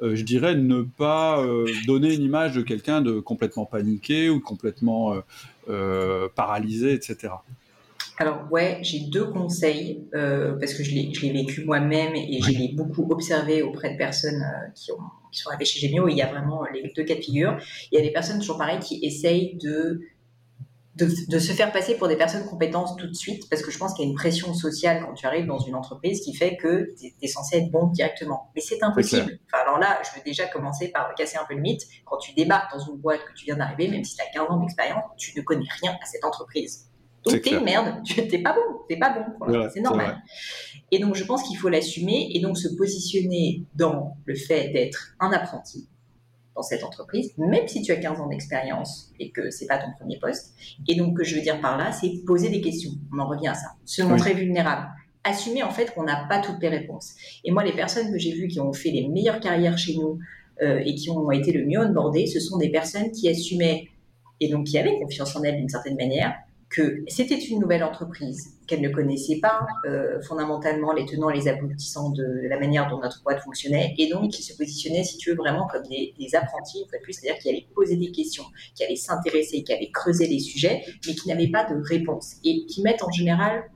euh, je dirais, ne pas euh, donner une image de quelqu'un de complètement paniqué ou complètement euh, paralysé, etc. Alors ouais, j'ai deux conseils parce que je l'ai vécu moi-même et je l'ai beaucoup observé auprès de personnes qui, ont, qui sont arrivées chez Gemio. Il y a vraiment les deux cas de figure. Il y a des personnes toujours pareilles qui essayent de de, se faire passer pour des personnes compétentes tout de suite, parce que je pense qu'il y a une pression sociale quand tu arrives dans une entreprise qui fait que tu es, censé être bon directement. Mais c'est impossible. Enfin, alors là, je veux déjà commencer par casser un peu le mythe. Quand tu débarques dans une boîte que tu viens d'arriver, même si tu as 15 ans d'expérience, tu ne connais rien à cette entreprise. Donc t'es une merde, <laughs> tu n'es pas bon, t'es pas bon, c'est normal. Et donc je pense qu'il faut l'assumer et donc se positionner dans le fait d'être un apprenti, dans cette entreprise, même si tu as 15 ans d'expérience et que c'est pas ton premier poste. Et donc, que je veux dire par là, c'est poser des questions. On en revient à ça. Se montrer vulnérable. Assumer en fait qu'on n'a pas toutes les réponses. Et moi, les personnes que j'ai vues qui ont fait les meilleures carrières chez nous, et qui ont été le mieux onboardées, ce sont des personnes qui assumaient et donc qui avaient confiance en elles d'une certaine manière, que c'était une nouvelle entreprise, qu'elle ne connaissait pas euh, fondamentalement les tenants les aboutissants de la manière dont notre boîte fonctionnait, et donc qui se positionnait, si tu veux, vraiment comme des, apprentis, une fois de plus, c'est-à-dire qui allaient poser des questions, qui allaient s'intéresser, qui allaient creuser les sujets, mais qui n'avaient pas de réponse, et qui mettent en général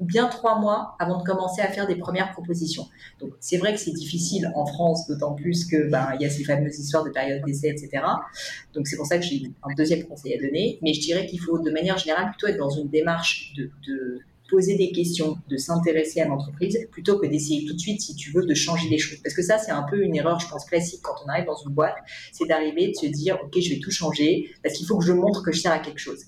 bien trois mois avant de commencer à faire des premières propositions. Donc c'est vrai que c'est difficile en France, d'autant plus que ben, il y a ces fameuses histoires de période d'essai, etc. Donc c'est pour ça que j'ai un deuxième conseil à donner. Mais je dirais qu'il faut de manière générale plutôt être dans une démarche de, de poser des questions, de s'intéresser à l'entreprise, plutôt que d'essayer tout de suite, si tu veux, de changer les choses. Parce que ça, c'est un peu une erreur, je pense, classique quand on arrive dans une boîte, c'est d'arriver de se dire, OK, je vais tout changer, parce qu'il faut que je montre que je sers à quelque chose.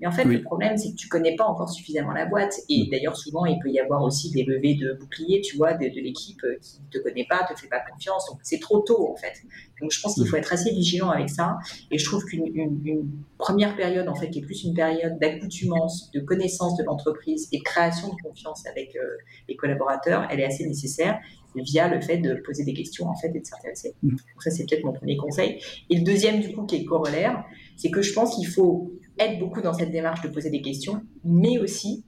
Mais en fait, le problème, c'est que tu connais pas encore suffisamment la boîte. Et mm. d'ailleurs, souvent, il peut y avoir aussi des levées de boucliers, tu vois, de, l'équipe euh, qui ne te connaît pas, te fait pas confiance. Donc, c'est trop tôt, en fait. Donc, je pense qu'il mm. faut être assez vigilant avec ça. Et je trouve qu'une première période, en fait, qui est plus une période d'accoutumance, de connaissance de l'entreprise et de création de confiance avec euh, les collaborateurs, elle est assez nécessaire via le fait de poser des questions en fait et de s'intéresser. Mm. Donc ça c'est peut-être mon premier conseil. Et le deuxième du coup qui est corollaire, c'est que je pense qu'il faut être beaucoup dans cette démarche de poser des questions, mais aussi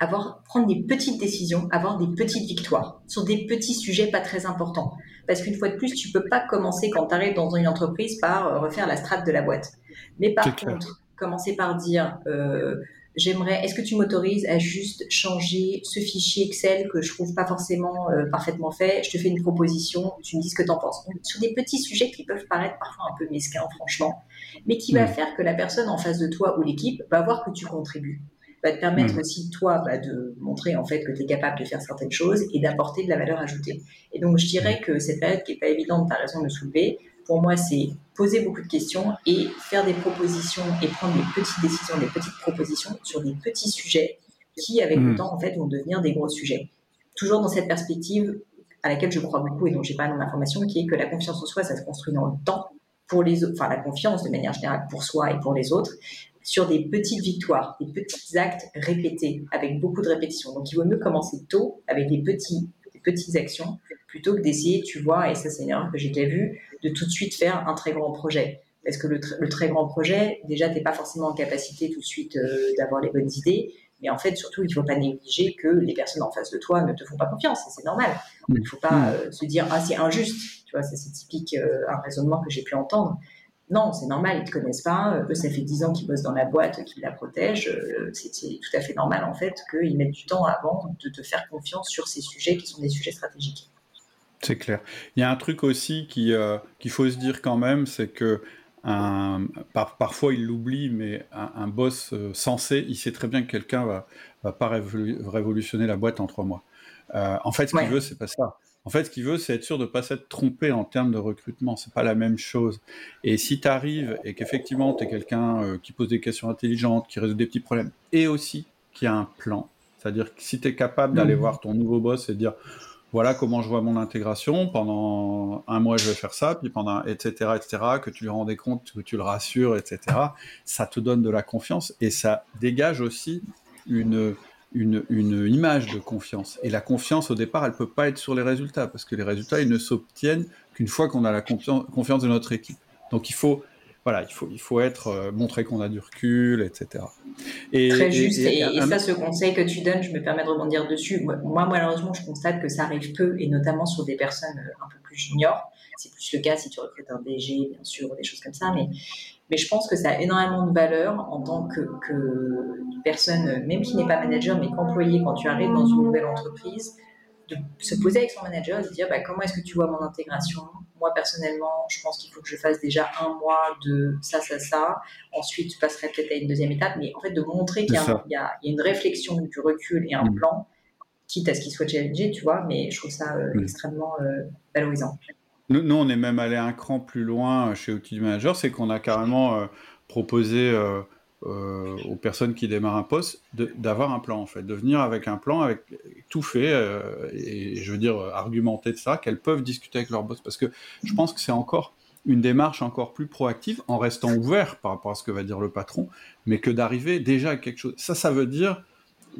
avoir, prendre des petites décisions, avoir des petites victoires sur des petits sujets pas très importants. Parce qu'une fois de plus, tu peux pas commencer quand tu arrives dans une entreprise par euh, refaire la strate de la boîte. Mais par contre, commencer par dire euh, j'aimerais, est-ce que tu m'autorises à juste changer ce fichier Excel que je trouve pas forcément euh, parfaitement fait? Je te fais une proposition, tu me dis ce que tu en penses. sur des petits sujets qui peuvent paraître parfois un peu mesquins, franchement, mais qui va faire que la personne en face de toi ou l'équipe va voir que tu contribues. Va te permettre aussi, toi, bah, de montrer en fait que tu es capable de faire certaines choses et d'apporter de la valeur ajoutée. Et donc, je dirais que cette période qui n'est pas évidente, tu as raison de soulever, pour moi, c'est poser beaucoup de questions et faire des propositions et prendre des petites décisions, des petites propositions sur des petits sujets qui, avec le hmm. temps, en fait, vont devenir des gros sujets. Toujours dans cette perspective à laquelle je crois beaucoup et dont j'ai pas dans ma formation, qui est que la confiance en soi, ça se construit dans le temps pour les autres, enfin la confiance de manière générale pour soi et pour les autres, sur des petites victoires, des petits actes répétés avec beaucoup de répétitions. Donc il vaut mieux commencer tôt avec des petits, petites actions plutôt que d'essayer, tu vois, et ça c'est une erreur que j'ai déjà vue, de tout de suite faire un très grand projet. Parce que le, très grand projet, déjà, tu n'es pas forcément en capacité tout de suite euh, d'avoir les bonnes idées. Mais en fait, surtout, il ne faut pas négliger que les personnes en face de toi ne te font pas confiance. C'est normal. Il ne faut pas mm. euh, se dire, ah, c'est injuste. Tu vois, c'est typique, euh, un raisonnement que j'ai pu entendre. Non, c'est normal, ils ne te connaissent pas. Eux, ça fait 10 ans qu'ils bossent dans la boîte, qu'ils la protègent. C'est tout à fait normal, en fait, qu'ils mettent du temps avant de te faire confiance sur ces sujets qui sont des sujets stratégiques. C'est clair. Il y a un truc aussi euh, qu'il faut se dire quand même, c'est que parfois il l'oublie, mais un, boss euh, sensé, il sait très bien que quelqu'un va, va pas révolutionner la boîte en trois mois. Euh, en fait, ce qu'il veut, c'est pas ça. En fait, ce qu'il veut, c'est être sûr de ne pas s'être trompé en termes de recrutement. C'est pas la même chose. Et si tu arrives et qu'effectivement, tu es quelqu'un qui pose des questions intelligentes, qui résout des petits problèmes, et aussi qui a un plan, c'est-à-dire que si tu es capable d'aller mmh. voir ton nouveau boss et de dire voilà comment je vois mon intégration. Pendant un mois, je vais faire ça, puis pendant, etc., etc., que tu lui rendais compte, que tu le rassures, etc. Ça te donne de la confiance et ça dégage aussi une, une, une image de confiance. Et la confiance, au départ, elle peut pas être sur les résultats, parce que les résultats, ils ne s'obtiennent qu'une fois qu'on a la confiance de notre équipe. Donc, il faut voilà, il faut, il faut être, euh, montrer qu'on a du recul, etc. Et, Très juste. Et, ça, ce conseil que tu donnes, je me permets de rebondir dessus. Moi, malheureusement, je constate que ça arrive peu, et notamment sur des personnes euh, un peu plus juniors. C'est plus le cas si tu recrutes un DG, bien sûr, des choses comme ça. Mais, mais je pense que ça a énormément de valeur en tant que, que personne, même qui n'est pas manager, mais qu'employé, quand tu arrives dans une nouvelle entreprise, de se poser avec son manager et de dire bah, comment est-ce que tu vois mon intégration? Moi, personnellement, je pense qu'il faut que je fasse déjà un mois de ça, ça, ça. Ensuite, je passerai peut-être à une deuxième étape, mais en fait, de montrer qu'il y, a une réflexion, du recul et un mm. plan, quitte à ce qu'il soit challengé, tu vois, mais je trouve ça euh, mm. extrêmement euh, valorisant. Nous, on est même allé un cran plus loin chez Outil du Manager, c'est qu'on a carrément euh, proposé euh, aux personnes qui démarrent un poste d'avoir un plan en fait, de venir avec un plan, avec tout fait euh, et je veux dire argumenter de ça, qu'elles peuvent discuter avec leur boss parce que je pense que c'est encore une démarche encore plus proactive en restant ouvert par rapport à ce que va dire le patron, mais que d'arriver déjà à quelque chose. Ça, ça veut dire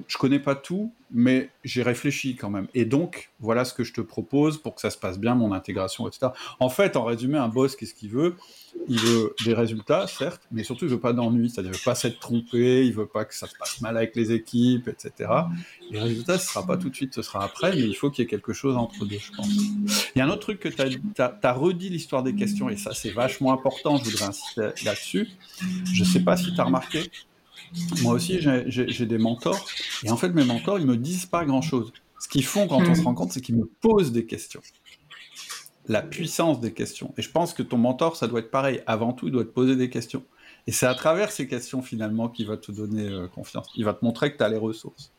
je connais pas tout, mais j'ai réfléchi quand même. Et donc, voilà ce que je te propose pour que ça se passe bien, mon intégration, etc. En fait, en résumé, un boss, qu'est-ce qu'il veut? Il veut des résultats, certes, mais surtout, il veut pas d'ennui. C'est-à-dire, il veut pas s'être trompé, il veut pas que ça se passe mal avec les équipes, etc. Les résultats, ce sera pas tout de suite, ce sera après, mais il faut qu'il y ait quelque chose entre deux, je pense. Il y a un autre truc que tu as, redit l'histoire des questions, et ça, c'est vachement important, je voudrais insister là-dessus. Je sais pas si tu as remarqué, moi aussi, j'ai des mentors. Et en fait, mes mentors, ils me disent pas grand-chose. Ce qu'ils font quand on se hmm. rend compte, c'est qu'ils me posent des questions. La puissance des questions. Et je pense que ton mentor, ça doit être pareil. Avant tout, il doit te poser des questions. Et c'est à travers ces questions, finalement, qu'il va te donner euh, confiance. Il va te montrer que tu as les ressources.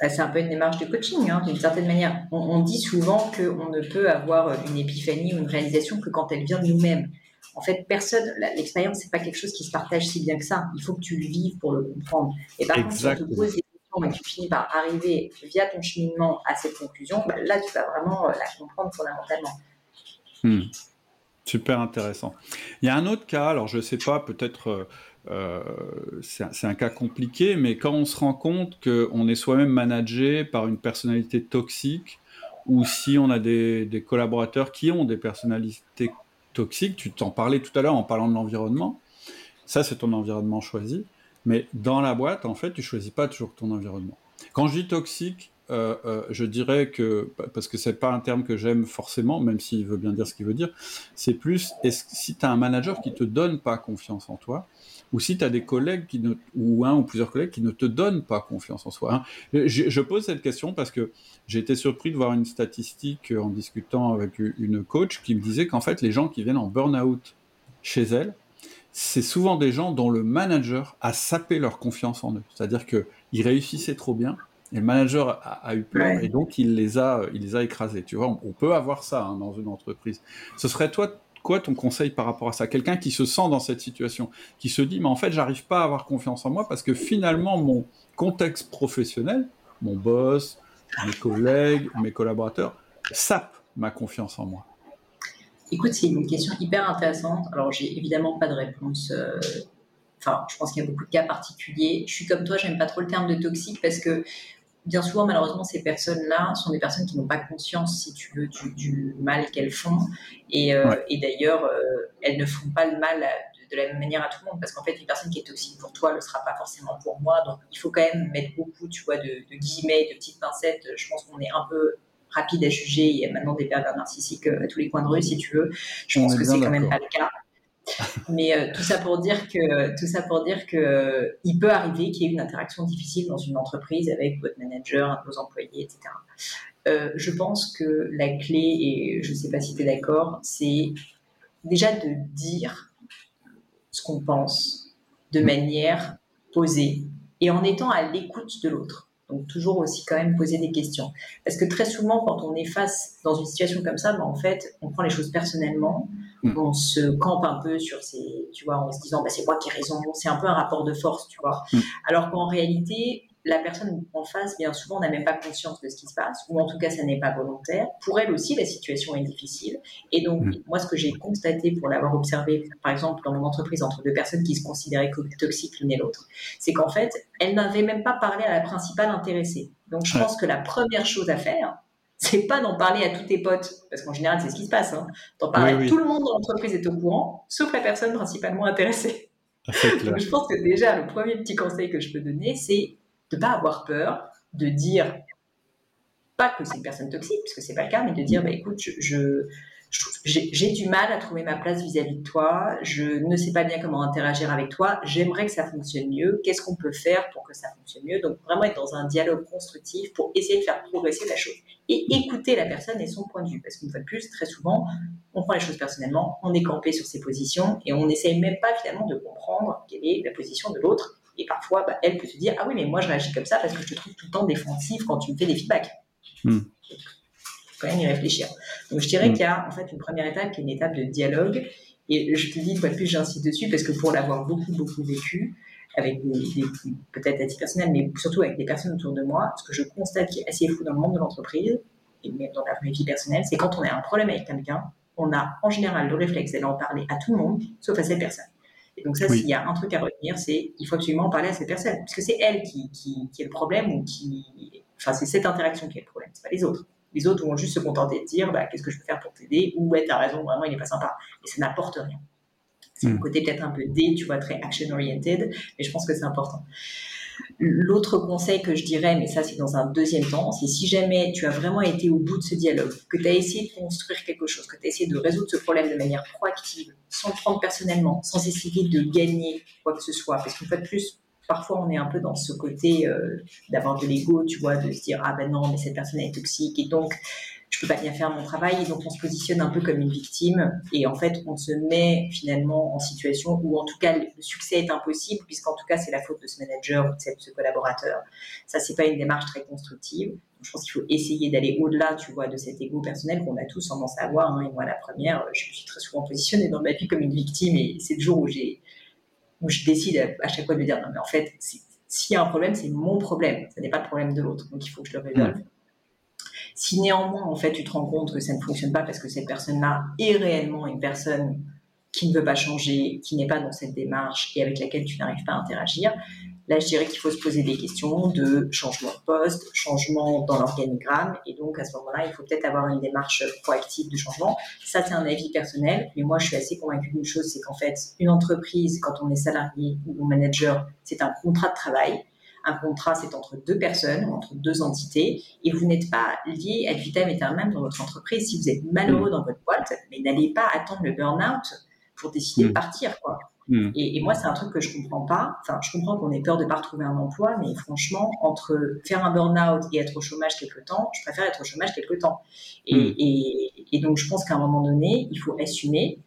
Bah, c'est un peu une démarche de coaching, hein, d'une certaine manière. On, on dit souvent qu'on ne peut avoir une épiphanie ou une réalisation que quand elle vient de nous-mêmes. En fait, personne, l'expérience, c'est pas quelque chose qui se partage si bien que ça. Il faut que tu le vives pour le comprendre. Et par contre, si tu te poses des questions et que tu finis par arriver via ton cheminement à cette conclusion, bah, là, tu vas vraiment euh, la comprendre fondamentalement. Hmm. Super intéressant. Il y a un autre cas, alors je ne sais pas, peut-être euh, euh, c'est un, cas compliqué, mais quand on se rend compte qu'on est soi-même managé par une personnalité toxique, ou si on a des, des collaborateurs qui ont des personnalités toxique, tu t'en parlais tout à l'heure en parlant de l'environnement, ça c'est ton environnement choisi, mais dans la boîte, en fait, tu choisis pas toujours ton environnement. Quand je dis toxique, euh, euh, je dirais que, parce que c'est pas un terme que j'aime forcément, même s'il veut bien dire ce qu'il veut dire, c'est plus est-ce, si tu as un manager qui te donne pas confiance en toi, ou si tu as des collègues qui ne, ou un ou plusieurs collègues qui ne te donnent pas confiance en soi. Hein. Je, pose cette question parce que j'ai été surpris de voir une statistique en discutant avec une coach qui me disait qu'en fait, les gens qui viennent en burn-out chez elle, c'est souvent des gens dont le manager a sapé leur confiance en eux. C'est-à-dire qu'ils réussissaient trop bien, et le manager a, eu peur, et donc il les a, il les a écrasés. Tu vois, on, peut avoir ça hein, dans une entreprise. Ce serait toi quoi ton conseil par rapport à ça? Quelqu'un qui se sent dans cette situation, qui se dit, mais en fait, j'arrive pas à avoir confiance en moi parce que finalement, mon contexte professionnel, mon boss, mes collègues, mes collaborateurs, sapent ma confiance en moi. Écoute, c'est une question hyper intéressante. Alors, j'ai évidemment pas de réponse. Euh, enfin, je pense qu'il y a beaucoup de cas particuliers. Je suis comme toi, j'aime pas trop le terme de toxique parce que bien souvent, malheureusement, ces personnes-là sont des personnes qui n'ont pas conscience, si tu veux, du, mal qu'elles font. Et, euh, d'ailleurs, euh, elles ne font pas le mal de, la même manière à tout le monde, parce qu'en fait, une personne qui est toxique pour toi ne le sera pas forcément pour moi. Donc, il faut quand même mettre beaucoup, tu vois, de, de guillemets, de petites pincettes. Je pense qu'on est un peu rapide à juger. Il y a maintenant des pervers narcissiques euh, à tous les coins de rue, si tu veux. Je pense que c'est quand même pas le cas. Mais euh, tout ça pour dire que tout ça pour dire que euh, il peut arriver qu'il y ait une interaction difficile dans une entreprise avec votre manager, vos employés, etc. Euh, je pense que la clé, et je ne sais pas si tu es d'accord, c'est déjà de dire ce qu'on pense de manière posée et en étant à l'écoute de l'autre. Donc toujours aussi quand même poser des questions. Parce que très souvent, quand on est face dans une situation comme ça, ben, en fait, on prend les choses personnellement, mm. on se campe un peu sur ces, tu vois, en se disant, bah, c'est moi qui ai raison. C'est un peu un rapport de force, tu vois. Mm. Alors qu'en réalité, la personne en face, bien souvent, n'a même pas conscience de ce qui se passe, ou en tout cas, ça n'est pas volontaire. Pour elle aussi, la situation est difficile. Et donc, mm. moi, ce que j'ai constaté pour l'avoir observé, par exemple, dans mon entreprise, entre deux personnes qui se considéraient comme toxiques l'une et l'autre, c'est qu'en fait, elles n'avaient même pas parlé à la principale intéressée. Donc, je pense que la première chose à faire, c'est pas d'en parler à tous tes potes, parce qu'en général, c'est ce qui se passe. Hein. D'en parler tout le monde dans l'entreprise est au courant, sauf la personne principalement intéressée. <laughs> Donc, je pense que déjà, le premier petit conseil que je peux donner, c'est de ne pas avoir peur, de dire, pas que c'est une personne toxique, parce que c'est pas le cas, mais de dire, bah, écoute, je, j'ai du mal à trouver ma place vis-à-vis de toi, je ne sais pas bien comment interagir avec toi, j'aimerais que ça fonctionne mieux, qu'est-ce qu'on peut faire pour que ça fonctionne mieux? Donc vraiment être dans un dialogue constructif pour essayer de faire progresser la chose et écouter la personne et son point de vue, parce qu'une fois de plus, très souvent, on prend les choses personnellement, on est campé sur ses positions et on n'essaye même pas finalement de comprendre quelle est la position de l'autre et parfois, bah, elle peut se dire Ah oui, mais moi, je réagis comme ça parce que je te trouve tout le temps défensif quand tu me fais des feedbacks. Il hmm. faut quand même y réfléchir. Donc, je dirais hmm. qu'il y a en fait une première étape qui est une étape de dialogue. Et je te dis, une fois de plus, j'insiste dessus parce que pour l'avoir beaucoup, beaucoup vécu, avec des, peut-être à titre personnel, mais surtout avec des personnes autour de moi, ce que je constate qui est assez fou dans le monde de l'entreprise, et même dans la vie personnelle, c'est quand on a un problème avec quelqu'un, on a en général le réflexe d'aller en parler à tout le monde, sauf à cette personne. Et donc ça, s'il y a un truc à retenir, c'est il faut absolument parler à cette personne, parce que c'est elle qui, qui, qui, est le problème ou qui, enfin c'est cette interaction qui est le problème, c'est pas les autres. Les autres vont juste se contenter de dire bah, qu'est-ce que je peux faire pour t'aider ou ouais t'as raison vraiment il est pas sympa et ça n'apporte rien. C'est un hmm. côté peut-être un peu D, tu vois, très action oriented, mais je pense que c'est important. L'autre conseil que je dirais, mais ça c'est dans un deuxième temps, c'est si jamais tu as vraiment été au bout de ce dialogue, que tu as essayé de construire quelque chose, que tu as essayé de résoudre ce problème de manière proactive, sans le prendre personnellement, sans essayer de gagner quoi que ce soit, parce qu'une fois de plus, parfois on est un peu dans ce côté euh, d'avoir de l'ego, tu vois, de se dire ah ben non, mais cette personne est toxique, et donc je peux pas bien faire mon travail, donc on se positionne un peu comme une victime, et en fait on se met finalement en situation où en tout cas le succès est impossible, puisqu'en tout cas c'est la faute de ce manager ou de ce collaborateur. Ça c'est pas une démarche très constructive. je pense qu'il faut essayer d'aller au-delà, tu vois, de cet ego personnel qu'on a tous tendance à avoir. Hein. Et moi, la première, je me suis très souvent positionnée dans ma vie comme une victime, et c'est le jour où j'ai où je décide à, chaque fois de me dire non mais en fait s'il y a un problème c'est mon problème, ce n'est pas le problème de l'autre, donc il faut que je le résolve. Mmh. Si néanmoins, en fait, tu te rends compte que ça ne fonctionne pas parce que cette personne-là est réellement une personne qui ne veut pas changer, qui n'est pas dans cette démarche et avec laquelle tu n'arrives pas à interagir, là, je dirais qu'il faut se poser des questions de changement de poste, changement dans l'organigramme. Et donc, à ce moment-là, il faut peut-être avoir une démarche proactive de changement. Ça, c'est un avis personnel. Mais moi, je suis assez convaincue d'une chose, c'est qu'en fait, une entreprise, quand on est salarié ou manager, c'est un contrat de travail. Un contrat, c'est entre deux personnes, entre deux entités, et vous n'êtes pas lié à vitam aeternam dans votre entreprise. Si vous êtes malheureux dans votre boîte, mais n'allez pas attendre le burn-out pour décider de mm. partir, quoi. Mm. Et, moi, c'est un truc que je comprends pas. Enfin, je comprends qu'on ait peur de pas retrouver un emploi, mais franchement, entre faire un burn-out et être au chômage quelque temps, je préfère être au chômage quelque temps. Et, mm. et, et donc, je pense qu'à un moment donné, il faut assumer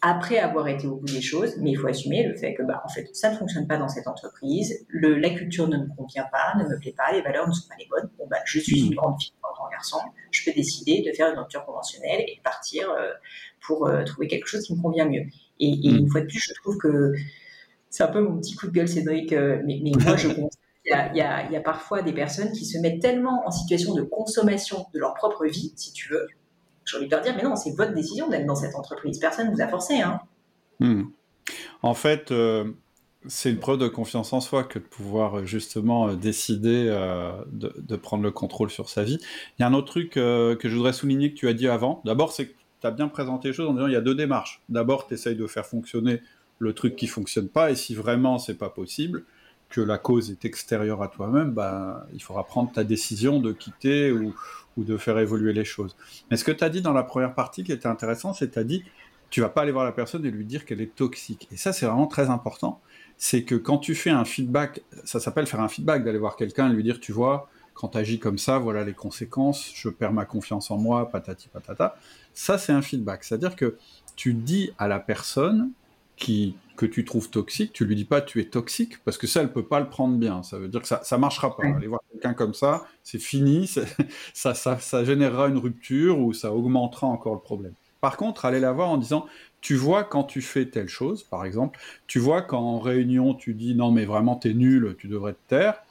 après avoir été au bout des choses, mais il faut assumer le fait que, bah, en fait, ça ne fonctionne pas dans cette entreprise, le, la culture ne me convient pas, ne me plaît pas, les valeurs ne sont pas les bonnes. Bon, bah, je suis une grande fille, un grand garçon, je peux décider de faire une rupture conventionnelle et partir euh, pour euh, trouver quelque chose qui me convient mieux. Et, et, une fois de plus, je trouve que c'est un peu mon petit coup de gueule, Cédric, euh, mais, mais moi, je <laughs> pense il y, a, il, y a, il y a parfois des personnes qui se mettent tellement en situation de consommation de leur propre vie, si tu veux, j'ai envie de leur dire, mais non, c'est votre décision d'être dans cette entreprise. Personne ne vous a forcé. Hein. Hmm. En fait, euh, c'est une preuve de confiance en soi que de pouvoir euh, justement euh, décider de, prendre le contrôle sur sa vie. Il y a un autre truc que je voudrais souligner que tu as dit avant. D'abord, c'est que tu as bien présenté les choses en disant il y a deux démarches. D'abord, tu essayes de faire fonctionner le truc qui fonctionne pas, et si vraiment c'est pas possible, que la cause est extérieure à toi-même, bah, il faudra prendre ta décision de quitter ou, ou de faire évoluer les choses. Mais ce que tu as dit dans la première partie qui était intéressant, c'est que tu as dit tu vas pas aller voir la personne et lui dire qu'elle est toxique. Et ça, c'est vraiment très important. C'est que quand tu fais un feedback, ça s'appelle faire un feedback, d'aller voir quelqu'un et lui dire, tu vois, quand tu agis comme ça, voilà les conséquences, je perds ma confiance en moi, patati patata. Ça, c'est un feedback. C'est-à-dire que tu dis à la personne qui, que tu trouves toxique, tu lui dis pas tu es toxique, parce que ça, elle peut pas le prendre bien. Ça veut dire que ça, ça marchera pas. Aller voir quelqu'un comme ça, c'est fini, <laughs> ça, ça, ça, générera une rupture ou ça augmentera encore le problème. Par contre, aller la voir en disant, tu vois quand tu fais telle chose, par exemple, tu vois quand en réunion tu dis non mais vraiment t'es nul, tu devrais te taire,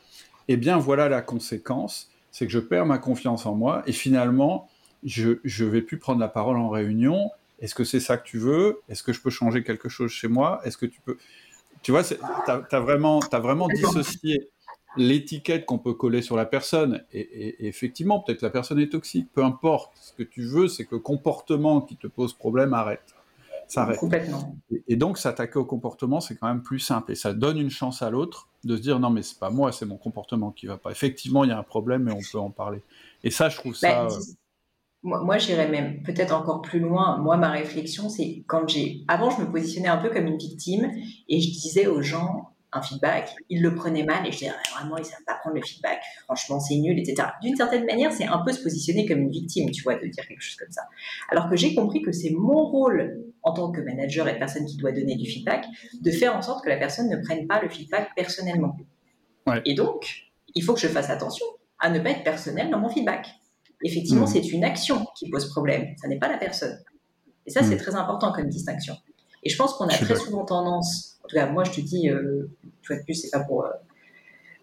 eh bien voilà la conséquence, c'est que je perds ma confiance en moi et finalement je je vais plus prendre la parole en réunion est-ce que c'est ça que tu veux? Est-ce que je peux changer quelque chose chez moi? Est-ce que tu peux Tu vois, tu as, vraiment, as vraiment dissocié l'étiquette qu'on peut coller sur la personne. Et, effectivement, peut-être la personne est toxique, peu importe. Ce que tu veux, c'est que le comportement qui te pose problème arrête. Ça arrête. Complètement. Et, donc, s'attaquer au comportement, c'est quand même plus simple. Et ça donne une chance à l'autre de se dire non, mais c'est pas moi, c'est mon comportement qui va pas. Effectivement, il y a un problème et on peut en parler. Et ça, je trouve ça. Ben, moi, j'irais même peut-être encore plus loin. Moi, ma réflexion, c'est quand j'ai. Avant, je me positionnais un peu comme une victime et je disais aux gens un feedback, ils le prenaient mal et je disais ah, vraiment, ils ne savent pas prendre le feedback, franchement, c'est nul, etc. D'une certaine manière, c'est un peu se positionner comme une victime, tu vois, de dire quelque chose comme ça. Alors que j'ai compris que c'est mon rôle en tant que manager et personne qui doit donner du feedback, de faire en sorte que la personne ne prenne pas le feedback personnellement. Et donc, il faut que je fasse attention à ne pas être personnel dans mon feedback effectivement, hmm. c'est une action qui pose problème, ça n'est pas la personne. Et ça, c'est hmm. très important comme distinction. Et je pense qu'on a très souvent tendance, en tout cas, moi, je te dis, euh, tu vois, plus, c'est pas pour euh,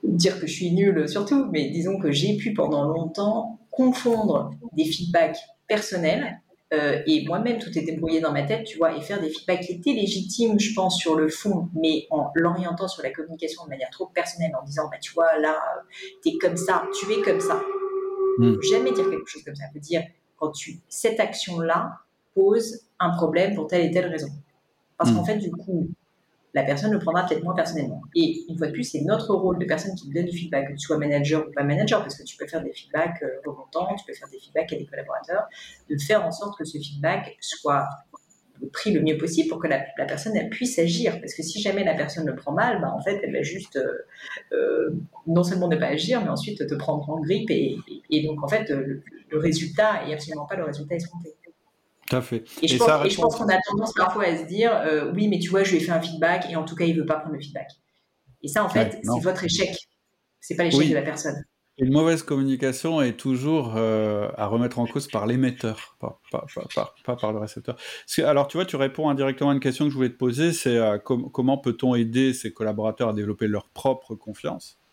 dire que je suis nulle surtout, mais disons que j'ai pu pendant longtemps confondre des feedbacks personnels euh, et moi-même, tout est débrouillé dans ma tête, tu vois, et faire des feedbacks qui étaient légitimes, je pense, sur le fond, mais en l'orientant sur la communication de manière trop personnelle, en disant, bah, tu vois, là, tu es comme ça, tu es comme ça. Hmm. Jamais dire quelque chose comme ça. peut dire, quand tu, cette action-là pose un problème pour telle et telle raison. Parce hmm. qu'en fait, du coup, la personne le prendra peut-être moins personnellement. Et une fois de plus, c'est notre rôle de personne qui donne du feedback, que tu sois manager ou pas manager, parce que tu peux faire des feedbacks euh, remontants, tu peux faire des feedbacks à des collaborateurs, de faire en sorte que ce feedback soit pris le mieux possible pour que la, personne elle puisse agir. Parce que si jamais la personne le prend mal, bah, en fait, elle va juste euh, euh, non seulement ne pas agir, mais ensuite te prendre en grippe. Et, donc, en fait, le, le résultat est absolument pas le résultat escompté. Tout à fait. Et je, pense, qu'on a tendance parfois à se dire euh, oui, mais tu vois, je lui ai fait un feedback et en tout cas, il veut pas prendre le feedback. Et ça, en fait, c'est votre échec. C'est pas l'échec de la personne. Une mauvaise communication est toujours euh, à remettre en cause par l'émetteur, pas, par le récepteur. alors, tu vois, tu réponds indirectement à une question que je voulais te poser, c'est euh, comment peut-on aider ses collaborateurs à développer leur propre confiance?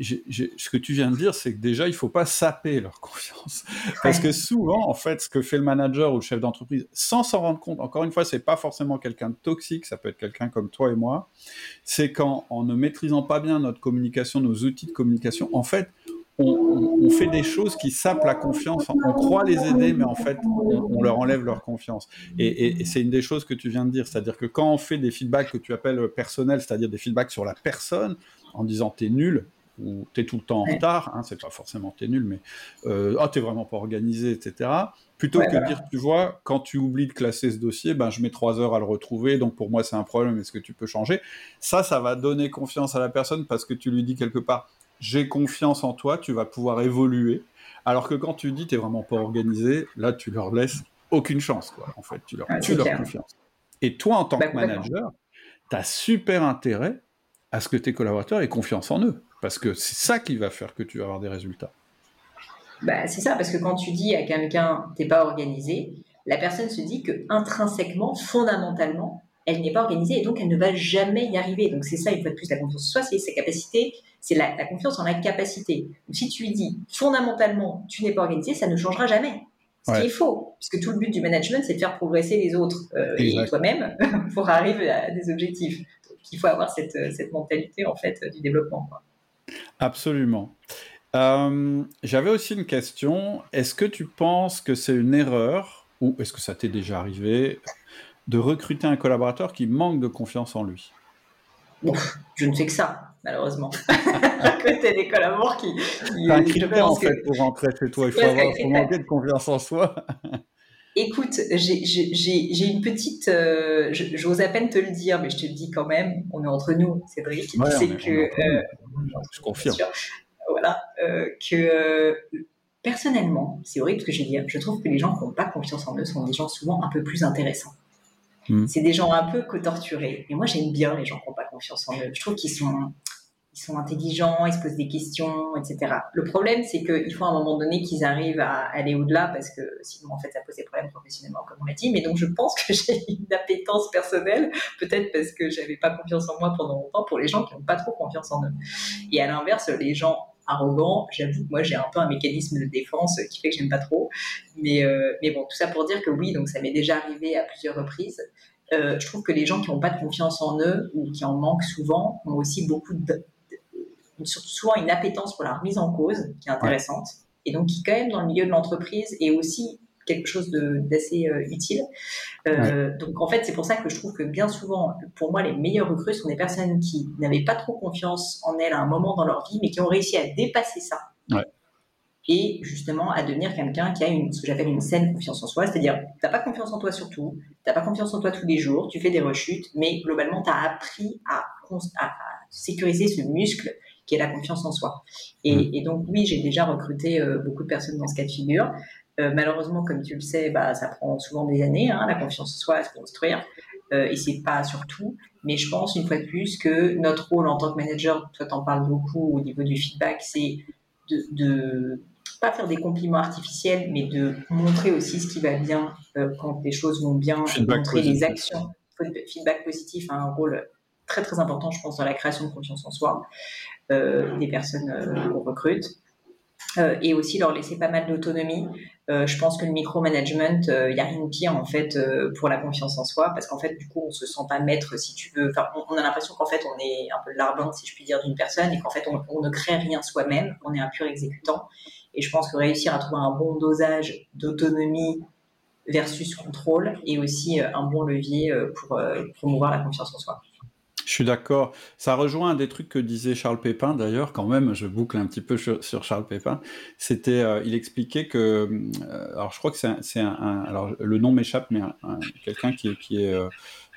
Ce que tu viens de dire, c'est que déjà, il faut pas saper leur confiance. Parce que souvent, en fait, ce que fait le manager ou le chef d'entreprise, sans s'en rendre compte, encore une fois, c'est pas forcément quelqu'un de toxique, ça peut être quelqu'un comme toi et moi, c'est quand, en ne maîtrisant pas bien notre communication, nos outils de communication, en fait, on, fait des choses qui sapent la confiance. On croit les aider, mais en fait, on, leur enlève leur confiance. Et, et c'est une des choses que tu viens de dire, c'est-à-dire que quand on fait des feedbacks que tu appelles personnels, c'est-à-dire des feedbacks sur la personne, en disant t'es nul, ou tu es tout le temps en retard, hein, c'est pas forcément t'es nul, mais euh, oh, t'es vraiment pas organisé, etc. Plutôt que de dire, tu vois, quand tu oublies de classer ce dossier, ben, je mets trois heures à le retrouver, donc pour moi c'est un problème, est-ce que tu peux changer? Ça, ça va donner confiance à la personne parce que tu lui dis quelque part, j'ai confiance en toi, tu vas pouvoir évoluer. Alors que quand tu dis, t'es vraiment pas organisé, là, tu leur laisses aucune chance, quoi, en fait, tu leur, tu leur confiance. Et toi, en tant bah, que manager, tu as super intérêt à ce que tes collaborateurs aient confiance en eux. Parce que c'est ça qui va faire que tu vas avoir des résultats. Bah, c'est ça, parce que quand tu dis à quelqu'un t'es pas organisé, la personne se dit que intrinsèquement, fondamentalement, elle n'est pas organisée et donc elle ne va jamais y arriver. Donc c'est ça, une fois de plus, la confiance en soi, c'est sa capacité, c'est la, confiance en la capacité. Donc si tu lui dis fondamentalement tu n'es pas organisé, ça ne changera jamais. Ce qui est faux, puisque tout le but du management, c'est de faire progresser les autres euh, et toi-même <laughs> pour arriver à des objectifs. Donc il faut avoir cette, cette mentalité en fait du développement. Quoi. Absolument. Euh, j'avais aussi une question. Est-ce que tu penses que c'est une erreur, ou est-ce que ça t'est déjà arrivé, de recruter un collaborateur qui manque de confiance en lui? Je ne fais que ça, malheureusement. <laughs> Recruter des collaborateurs qui. qui un critère, en fait, pour rentrer chez toi. Il faut, avoir, manquer de confiance en soi. <laughs> Écoute, j'ai une petite, euh, j'ose à peine te le dire, mais je te le dis quand même, on est entre nous, Cédric, c'est que, euh, je confirme, voilà, euh, que personnellement, c'est horrible ce que je vais dire, je trouve que les gens qui n'ont pas confiance en eux sont des gens souvent un peu plus intéressants. Hmm. C'est des gens un peu torturés. Et moi, j'aime bien les gens qui n'ont pas confiance en eux. Je trouve qu'ils sont, ils sont intelligents, ils se posent des questions, etc. Le problème, c'est qu'il faut à un moment donné qu'ils arrivent à aller au-delà parce que sinon, en fait, ça pose des problèmes professionnellement, comme on l'a dit. Mais donc, je pense que <laughs> j'ai une appétence personnelle, peut-être parce que j'avais pas confiance en moi pendant longtemps, pour les gens qui n'ont pas trop confiance en eux. Et à l'inverse, les gens arrogants, j'avoue, moi, j'ai un peu un mécanisme de défense qui fait que j'aime pas trop. Mais, euh, mais bon, tout ça pour dire que oui, donc ça m'est déjà arrivé à plusieurs reprises. Euh, je trouve que les gens qui n'ont pas de confiance en eux ou qui en manquent souvent ont aussi beaucoup de, souvent une appétence pour la remise en cause qui est intéressante et donc qui quand même dans le milieu de l'entreprise est aussi quelque chose d'assez euh, utile. Euh, donc en fait, c'est pour ça que je trouve que bien souvent, pour moi, les meilleures recrues sont des personnes qui n'avaient pas trop confiance en elles à un moment dans leur vie, mais qui ont réussi à dépasser ça. Et justement à devenir quelqu'un qui a une, ce que j'appelle une saine confiance en soi, c'est-à-dire tu n'as pas confiance en toi surtout, tu n'as pas confiance en toi tous les jours, tu fais des rechutes, mais globalement tu as appris à, à sécuriser ce muscle qui est la confiance en soi. Et, mm. donc oui, j'ai déjà recruté euh, beaucoup de personnes dans ce cas de figure. Euh, malheureusement, comme tu le sais, bah, ça prend souvent des années, hein, la confiance en soi à se construire. Euh, et c'est pas surtout. Mais je pense une fois de plus que notre rôle en tant que manager, toi t'en parles beaucoup au niveau du feedback, c'est de, de pas faire des compliments artificiels, mais de montrer aussi ce qui va bien euh, quand les choses vont bien, montrer les actions. Feedback positif a un rôle très très important, je pense, dans la création de confiance en soi. Euh, des personnes euh, qu'on recrute. euh, et aussi leur laisser pas mal d'autonomie. Je pense que le micromanagement, il n'y a rien de pire en fait pour la confiance en soi, parce qu'en fait, du coup, on se sent pas maître, si tu veux. Enfin, on, a l'impression qu'en fait, on est un peu l'arbin, si je puis dire, d'une personne, et qu'en fait, on, on, ne crée rien soi-même. On est un pur exécutant. Et je pense que réussir à trouver un bon dosage d'autonomie versus contrôle, et aussi un bon levier pour promouvoir la confiance en soi. Je suis d'accord. Ça rejoint un des trucs que disait Charles Pépin, d'ailleurs, quand même, je boucle un petit peu sur, Charles Pépin. C'était, euh, il expliquait que, euh, alors je crois que c'est un, alors le nom m'échappe, mais quelqu'un qui, euh,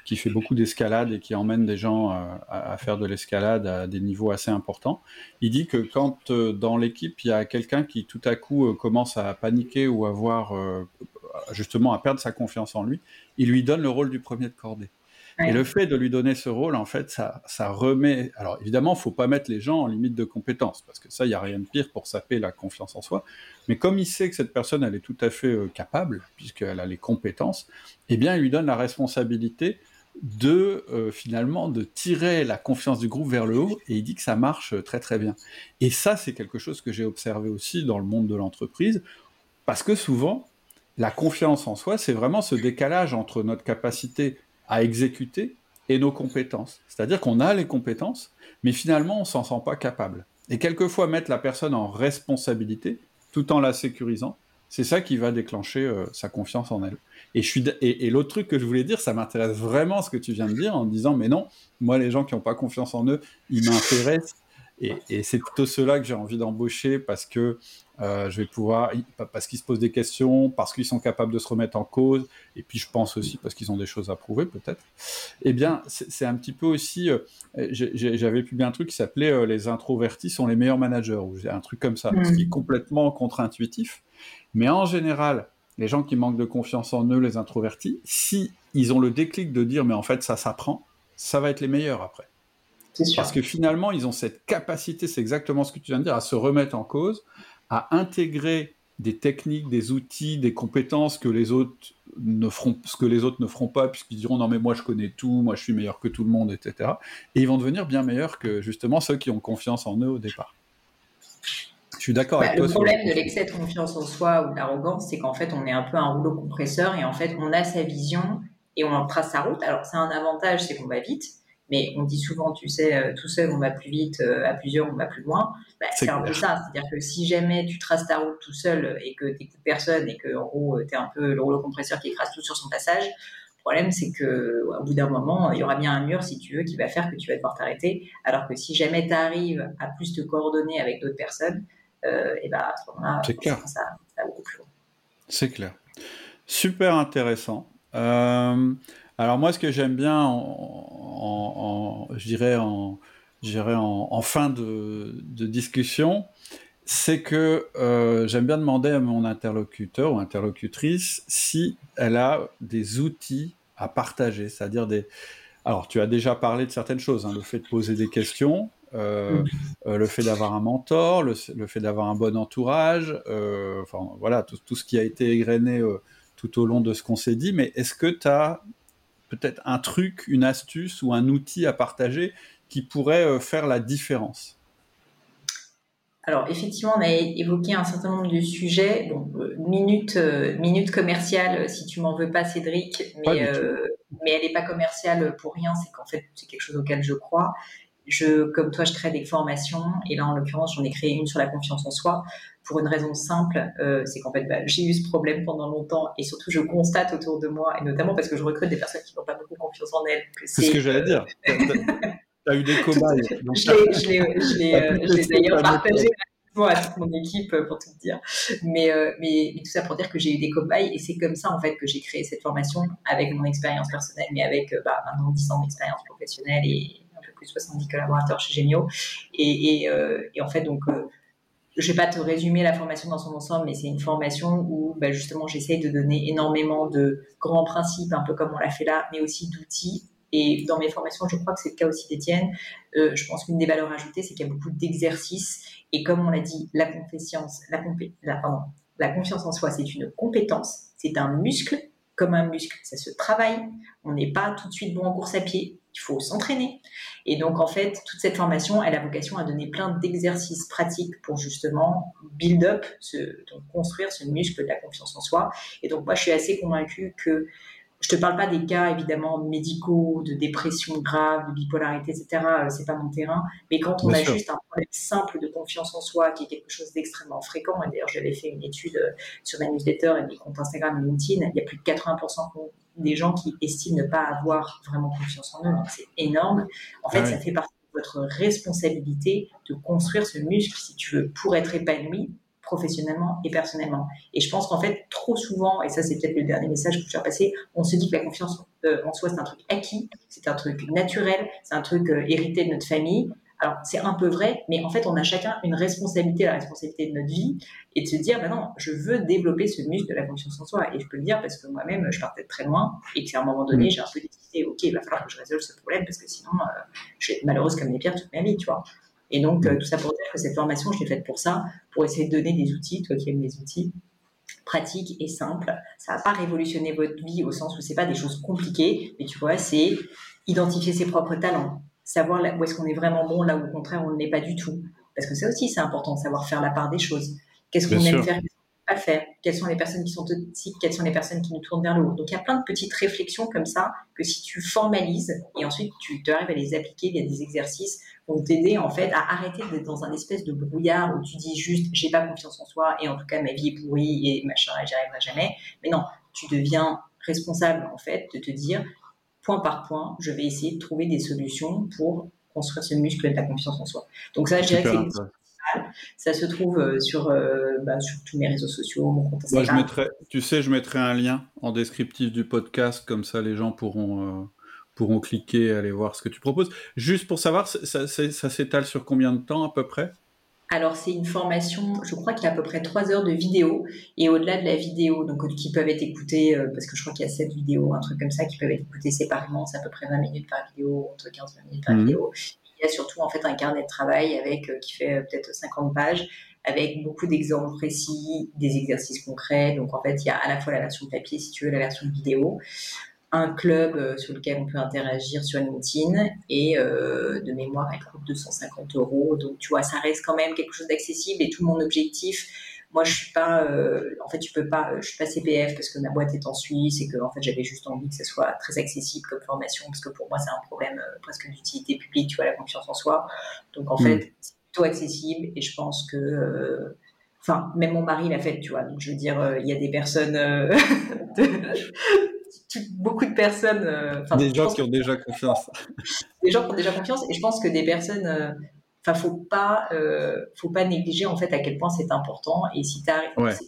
qui fait beaucoup d'escalade et qui emmène des gens à, faire de l'escalade à des niveaux assez importants. Il dit que quand dans l'équipe il y a quelqu'un qui tout à coup commence à paniquer ou à avoir justement à perdre sa confiance en lui, il lui donne le rôle du premier de cordée. Et le fait de lui donner ce rôle, en fait, ça, ça remet. Alors évidemment, il faut pas mettre les gens en limite de compétence, parce que ça, il n'y a rien de pire pour saper la confiance en soi. Mais comme il sait que cette personne, elle est tout à fait euh, capable, puisqu'elle a les compétences, eh bien, il lui donne la responsabilité de euh, finalement de tirer la confiance du groupe vers le haut, et il dit que ça marche très très bien. Et ça, c'est quelque chose que j'ai observé aussi dans le monde de l'entreprise, parce que souvent, la confiance en soi, c'est vraiment ce décalage entre notre capacité à exécuter et nos compétences. C'est-à-dire qu'on a les compétences, mais finalement, on s'en sent pas capable. Et quelquefois, mettre la personne en responsabilité, tout en la sécurisant, c'est ça qui va déclencher euh, sa confiance en elle. Et, je et, l'autre truc que je voulais dire, ça m'intéresse vraiment ce que tu viens de dire en disant, mais non, moi, les gens qui n'ont pas confiance en eux, ils m'intéressent. Et, c'est plutôt ceux-là que j'ai envie d'embaucher parce que euh, je vais pouvoir, parce qu'ils se posent des questions, parce qu'ils sont capables de se remettre en cause, et puis je pense aussi parce qu'ils ont des choses à prouver peut-être. Eh bien, c'est un petit peu aussi, euh, j'avais publié un truc qui s'appelait euh, Les introvertis sont les meilleurs managers, ou un truc comme ça, ce qui est mmh. complètement contre-intuitif. Mais en général, les gens qui manquent de confiance en eux, les introvertis, si ils ont le déclic de dire mais en fait ça s'apprend, ça va être les meilleurs après. Parce que finalement, ils ont cette capacité, c'est exactement ce que tu viens de dire, à se remettre en cause, à intégrer des techniques, des outils, des compétences que les autres ne feront, ce que les autres ne feront pas, puisqu'ils diront non mais moi je connais tout, moi je suis meilleur que tout le monde, etc. Et ils vont devenir bien meilleurs que justement ceux qui ont confiance en eux au départ. Je suis d'accord avec bah, toi. Le problème de l'excès de confiance en soi ou de l'arrogance, c'est qu'en fait on est un peu un rouleau compresseur et en fait on a sa vision et on trace sa route. Alors c'est un avantage, c'est qu'on va vite, mais on dit souvent, tu sais, euh, tout seul on va plus vite, euh, à plusieurs on va plus loin. Bah, c'est un peu ça, c'est-à-dire que si jamais tu traces ta route tout seul et que tu n'écoutes personne et que en gros tu es un peu le rouleau compresseur qui écrase tout sur son passage, le problème c'est que au bout d'un moment il y aura bien un mur si tu veux qui va faire que tu vas devoir t'arrêter. Alors que si jamais tu arrives à plus te coordonner avec d'autres personnes, euh, et ben à ce moment-là ça, ça, va beaucoup plus loin. C'est clair. Super intéressant. Euh, alors moi, ce que j'aime bien, en, je dirais en, fin de, discussion, c'est que euh, j'aime bien demander à mon interlocuteur ou interlocutrice si elle a des outils à partager, c'est-à-dire des... Alors, tu as déjà parlé de certaines choses, hein, le fait de poser des questions, euh, euh, le fait d'avoir un mentor, le, fait d'avoir un bon entourage, enfin voilà, tout, tout, ce qui a été égrené tout au long de ce qu'on s'est dit, mais est-ce que tu as peut-être un truc, une astuce ou un outil à partager qui pourrait euh, faire la différence alors effectivement, on a évoqué un certain nombre de sujets. Bon, euh, minute, euh, minute commerciale, si tu m'en veux pas, Cédric, mais, mais elle n'est pas commerciale pour rien. C'est qu'en fait, c'est quelque chose auquel je crois. Je, comme toi, je crée des formations et là, en l'occurrence, j'en ai créé une sur la confiance en soi pour une raison simple, euh, c'est qu'en fait, bah, j'ai eu ce problème pendant longtemps et surtout, je constate autour de moi, et notamment parce que je recrute des personnes qui n'ont pas beaucoup confiance en elles. C'est ce que j'allais dire. tu as eu des <laughs> cobayes. je l'ai euh, d'ailleurs partagé à toute mon équipe euh, pour tout dire. Mais, mais, tout ça pour dire que j'ai eu des cobayes et c'est comme ça en fait que j'ai créé cette formation avec mon expérience personnelle, mais avec bah, maintenant 10 ans d'expérience professionnelle et plus de 70 collaborateurs chez Gemio. Et, et, en fait, donc, je vais pas te résumer la formation dans son ensemble, mais c'est une formation où bah, justement j'essaye de donner énormément de grands principes, un peu comme on l'a fait là, mais aussi d'outils. Et dans mes formations, je crois que c'est le cas aussi d'Étienne. Euh, je pense qu'une des valeurs ajoutées, c'est qu'il y a beaucoup d'exercices. Et comme on l'a dit, la confiance, la, pardon, la confiance en soi, c'est une compétence, c'est un muscle comme un muscle. Ça se travaille. On n'est pas tout de suite bon en course à pied il faut s'entraîner. Et donc, en fait, toute cette formation, elle a vocation à donner plein d'exercices pratiques pour justement build up, donc construire ce muscle de la confiance en soi. Et donc, moi, je suis assez convaincue que je te parle pas des cas évidemment médicaux, de dépression grave, de bipolarité, etc. Euh, c'est pas mon terrain. Mais quand on a juste un problème simple de confiance en soi, qui est quelque chose d'extrêmement fréquent, et d'ailleurs j'avais fait une étude euh, sur ma newsletter et mes comptes Instagram et LinkedIn, il y a plus de 80% des gens qui estiment ne pas avoir vraiment confiance en eux, donc c'est énorme. En fait, ah ça fait partie de votre responsabilité de construire ce muscle, si tu veux, pour être épanoui, professionnellement et personnellement. Et je pense qu'en fait, trop souvent, et ça c'est peut-être le dernier message que je vais passer, on se dit que la confiance euh, en soi c'est un truc acquis, c'est un truc naturel, c'est un truc euh, hérité de notre famille. Alors c'est un peu vrai, mais en fait on a chacun une responsabilité, la responsabilité de notre vie, et de se dire, ben non, je veux développer ce muscle de la confiance en soi. Et je peux le dire parce que moi-même, je partais de très loin, et qu'à un moment donné, mm. j'ai un peu décidé, ok, il va falloir que je résolve ce problème, parce que sinon, euh, je vais être malheureuse comme les pierres toute ma vie, tu vois. Et donc, euh, tout ça pour dire que cette formation, je l'ai faite pour ça, pour essayer de donner des outils, toi qui aimes les outils, pratiques et simples. Ça va pas révolutionner votre vie au sens où c'est pas des choses compliquées, mais tu vois, c'est identifier ses propres talents, savoir où est-ce qu'on est vraiment bon, là où au contraire on ne l'est pas du tout. Parce que ça aussi, c'est important de savoir faire la part des choses. Qu'est-ce qu'on aime faire, pas faire Quelles sont les personnes qui sont toxiques Quelles sont les personnes qui nous tournent vers le haut Donc il y a plein de petites réflexions comme ça que si tu formalises et ensuite tu arrives à les appliquer via des exercices vont t'aider en fait à arrêter d'être dans un espèce de brouillard où tu dis juste j'ai pas confiance en soi et en tout cas ma vie est pourrie et machin et j'y arriverai jamais. Mais non, tu deviens responsable en fait de te dire point par point, je vais essayer de trouver des solutions pour construire ce muscle de la confiance en soi. Donc ça, je dirais que c'est ça se trouve euh, sur, euh, bah, sur tous mes réseaux sociaux, mon compte Moi, je mettrai, tu sais, je mettrai un lien en descriptif du podcast, comme ça les gens pourront, euh, pourront cliquer, aller voir ce que tu proposes. Juste pour savoir, ça, s'étale sur combien de temps à peu près? Alors c'est une formation, je crois qu'il y a à peu près trois heures de vidéo et au-delà de la vidéo, donc qui peuvent être écoutées, parce que je crois qu'il y a sept vidéos, un truc comme ça, qui peuvent être écoutées séparément, c'est à peu près 20 minutes par vidéo, entre 15 et 20 minutes par mmh. vidéo il y a surtout en fait un carnet de travail avec euh, qui fait euh, peut-être 50 pages avec beaucoup d'exemples précis, des exercices concrets. Donc en fait, il y a à la fois la version papier, si tu veux, la version vidéo, un club euh, sur lequel on peut interagir sur LinkedIn et de mémoire, elle coûte 250 euros. Donc tu vois, ça reste quand même quelque chose d'accessible et tout mon objectif, moi, je suis pas, euh, en fait, tu peux pas, je suis pas CPF parce que ma boîte est en Suisse et que, en fait, j'avais juste envie que ce soit très accessible comme formation parce que pour moi, c'est un problème euh, presque d'utilité publique, tu vois, la confiance en soi. Donc, en mm. fait, c'est plutôt accessible et je pense que, euh, enfin, même mon mari l'a fait, tu vois. Donc, je veux dire, il y a des personnes, <laughs> beaucoup de personnes, des gens qui ont déjà confiance. <laughs> des gens qui ont déjà confiance et je pense que des personnes Enfin, faut pas, euh, faut pas négliger en fait à quel point c'est important. Et si tu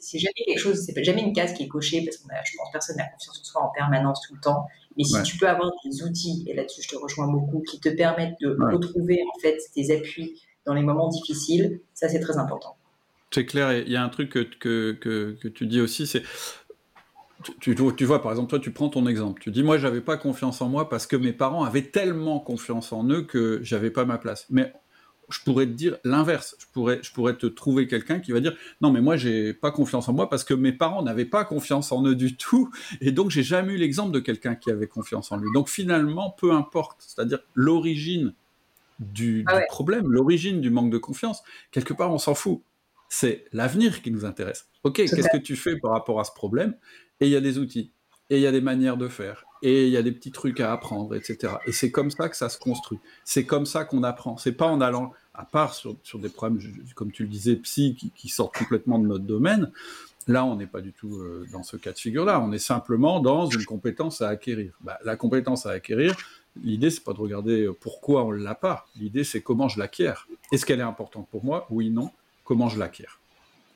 c'est jamais quelque chose, c'est jamais une case qui est cochée parce qu'on a, je pense, personne n'a confiance en soi en permanence tout le temps. Mais si tu peux avoir des outils, et là-dessus je te rejoins beaucoup, qui te permettent de retrouver en fait tes appuis dans les moments difficiles, ça c'est très important. C'est clair. Il y a un truc que, que, que, tu dis aussi, c'est tu, tu, vois, par exemple, toi, tu prends ton exemple. Tu dis, moi, j'avais pas confiance en moi parce que mes parents avaient tellement confiance en eux que j'avais pas ma place. Mais je pourrais te dire l'inverse. Je pourrais, je pourrais te trouver quelqu'un qui va dire non, mais moi, j'ai pas confiance en moi parce que mes parents n'avaient pas confiance en eux du tout, et donc j'ai jamais eu l'exemple de quelqu'un qui avait confiance en lui. Donc finalement, peu importe, c'est-à-dire l'origine du, ah problème, l'origine du manque de confiance, quelque part, on s'en fout. C'est l'avenir qui nous intéresse. Ok, qu'est-ce que tu fais par rapport à ce problème? Et il y a des outils, et il y a des manières de faire, et il y a des petits trucs à apprendre, etc. Et c'est comme ça que ça se construit. C'est comme ça qu'on apprend. C'est pas en allant, à part sur, des problèmes, comme tu le disais, psy, qui, sortent complètement de notre domaine. Là, on n'est pas du tout euh, dans ce cas de figure-là. On est simplement dans une compétence à acquérir. Bah, la compétence à acquérir, l'idée, c'est pas de regarder euh, pourquoi on l'a pas. L'idée, c'est comment je l'acquiers. Est-ce qu'elle est importante pour moi? Oui, non. Comment je l'acquiers?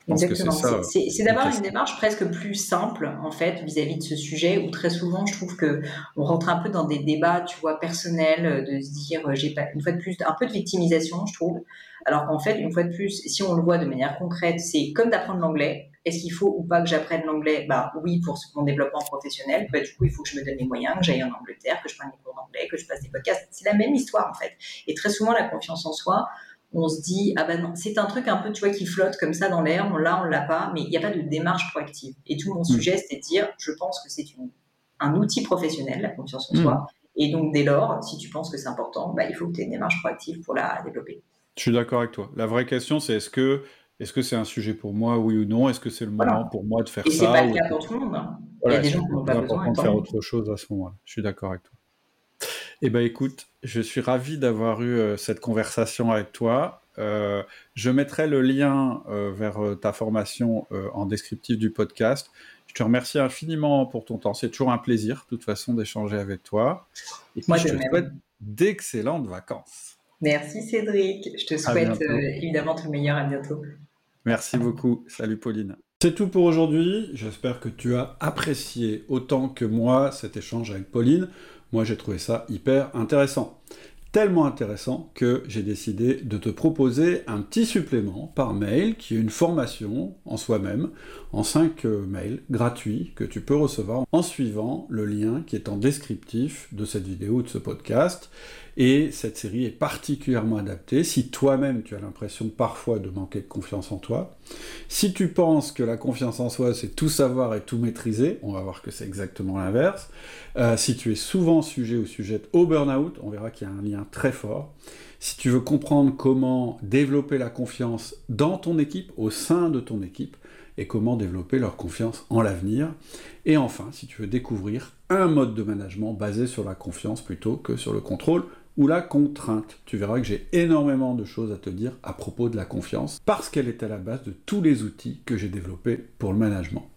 Exactement. C'est d'avoir une démarche presque plus simple, en fait, vis-à-vis de ce sujet, où très souvent, je trouve que on rentre un peu dans des débats, tu vois, personnels, euh, de se dire, euh, j'ai pas, une fois de plus, un peu de victimisation, je trouve. Alors qu'en fait, une fois de plus, si on le voit de manière concrète, c'est comme d'apprendre l'anglais. Est-ce qu'il faut ou pas que j'apprenne l'anglais? Bah oui, pour mon développement professionnel. Bah, du coup, il faut que je me donne les moyens, que j'aille en Angleterre, que je prenne des cours d'anglais, que je passe des podcasts. C'est la même histoire, en fait. Et très souvent, la confiance en soi, on se dit ah ben non, c'est un truc un peu tu vois qui flotte comme ça dans l'air, on l'a, on l'a pas, mais il n'y a pas de démarche proactive. Et tout mon mm. sujet, c'est de dire, je pense que c'est un outil professionnel, la confiance en mm. soi, Et donc, dès lors, si tu penses que c'est important, bah, il faut que tu aies une démarche proactive pour la développer. Je suis d'accord avec toi. La vraie question, c'est est-ce que est-ce que c'est un sujet pour moi, oui ou non? Est-ce que c'est le moment pour moi de faire ça Et c'est pas le cas pour tout le monde. Hein. il y a des gens qui n'ont pas besoin de faire autre chose à ce moment-là. Je suis d'accord avec toi. Eh bien, écoute, je suis ravi d'avoir eu euh, cette conversation avec toi. Euh, je mettrai le lien euh, vers ta formation en descriptif du podcast. Je te remercie infiniment pour ton temps. C'est toujours un plaisir, de toute façon, d'échanger avec toi. Et puis, je te souhaite d'excellentes vacances. Merci Cédric. Je te souhaite évidemment tout le meilleur. À bientôt. Merci beaucoup. Salut Pauline. C'est tout pour aujourd'hui. J'espère que tu as apprécié autant que moi cet échange avec Pauline. Moi, j'ai trouvé ça hyper intéressant. Tellement intéressant que j'ai décidé de te proposer un petit supplément par mail qui est une formation en soi-même en 5 euh, mails gratuits que tu peux recevoir en suivant le lien qui est en descriptif de cette vidéo ou de ce podcast. Et cette série est particulièrement adaptée si toi-même tu as l'impression parfois de manquer de confiance en toi. Si tu penses que la confiance en soi c'est tout savoir et tout maîtriser, on va voir que c'est exactement l'inverse. Euh, si tu es souvent sujet ou sujette au burn-out, on verra qu'il y a un lien très fort. Si tu veux comprendre comment développer la confiance dans ton équipe, au sein de ton équipe, et comment développer leur confiance en l'avenir. Et enfin, si tu veux découvrir un mode de management basé sur la confiance plutôt que sur le contrôle ou la contrainte. Tu verras que j'ai énormément de choses à te dire à propos de la confiance, parce qu'elle est à la base de tous les outils que j'ai développés pour le management.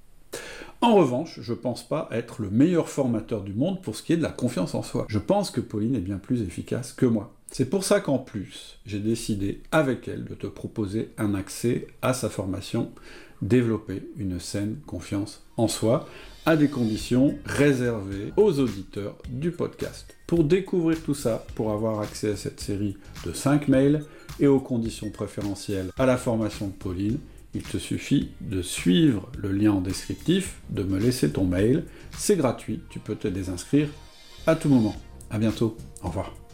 En revanche, je ne pense pas être le meilleur formateur du monde pour ce qui est de la confiance en soi. Je pense que Pauline est bien plus efficace que moi. C'est pour ça qu'en plus, j'ai décidé avec elle de te proposer un accès à sa formation Développer une saine confiance en soi à des conditions réservées aux auditeurs du podcast. Pour découvrir tout ça, pour avoir accès à cette série de 5 mails et aux conditions préférentielles à la formation de Pauline, il te suffit de suivre le lien en descriptif, de me laisser ton mail, c'est gratuit, tu peux te désinscrire à tout moment. A bientôt, au revoir.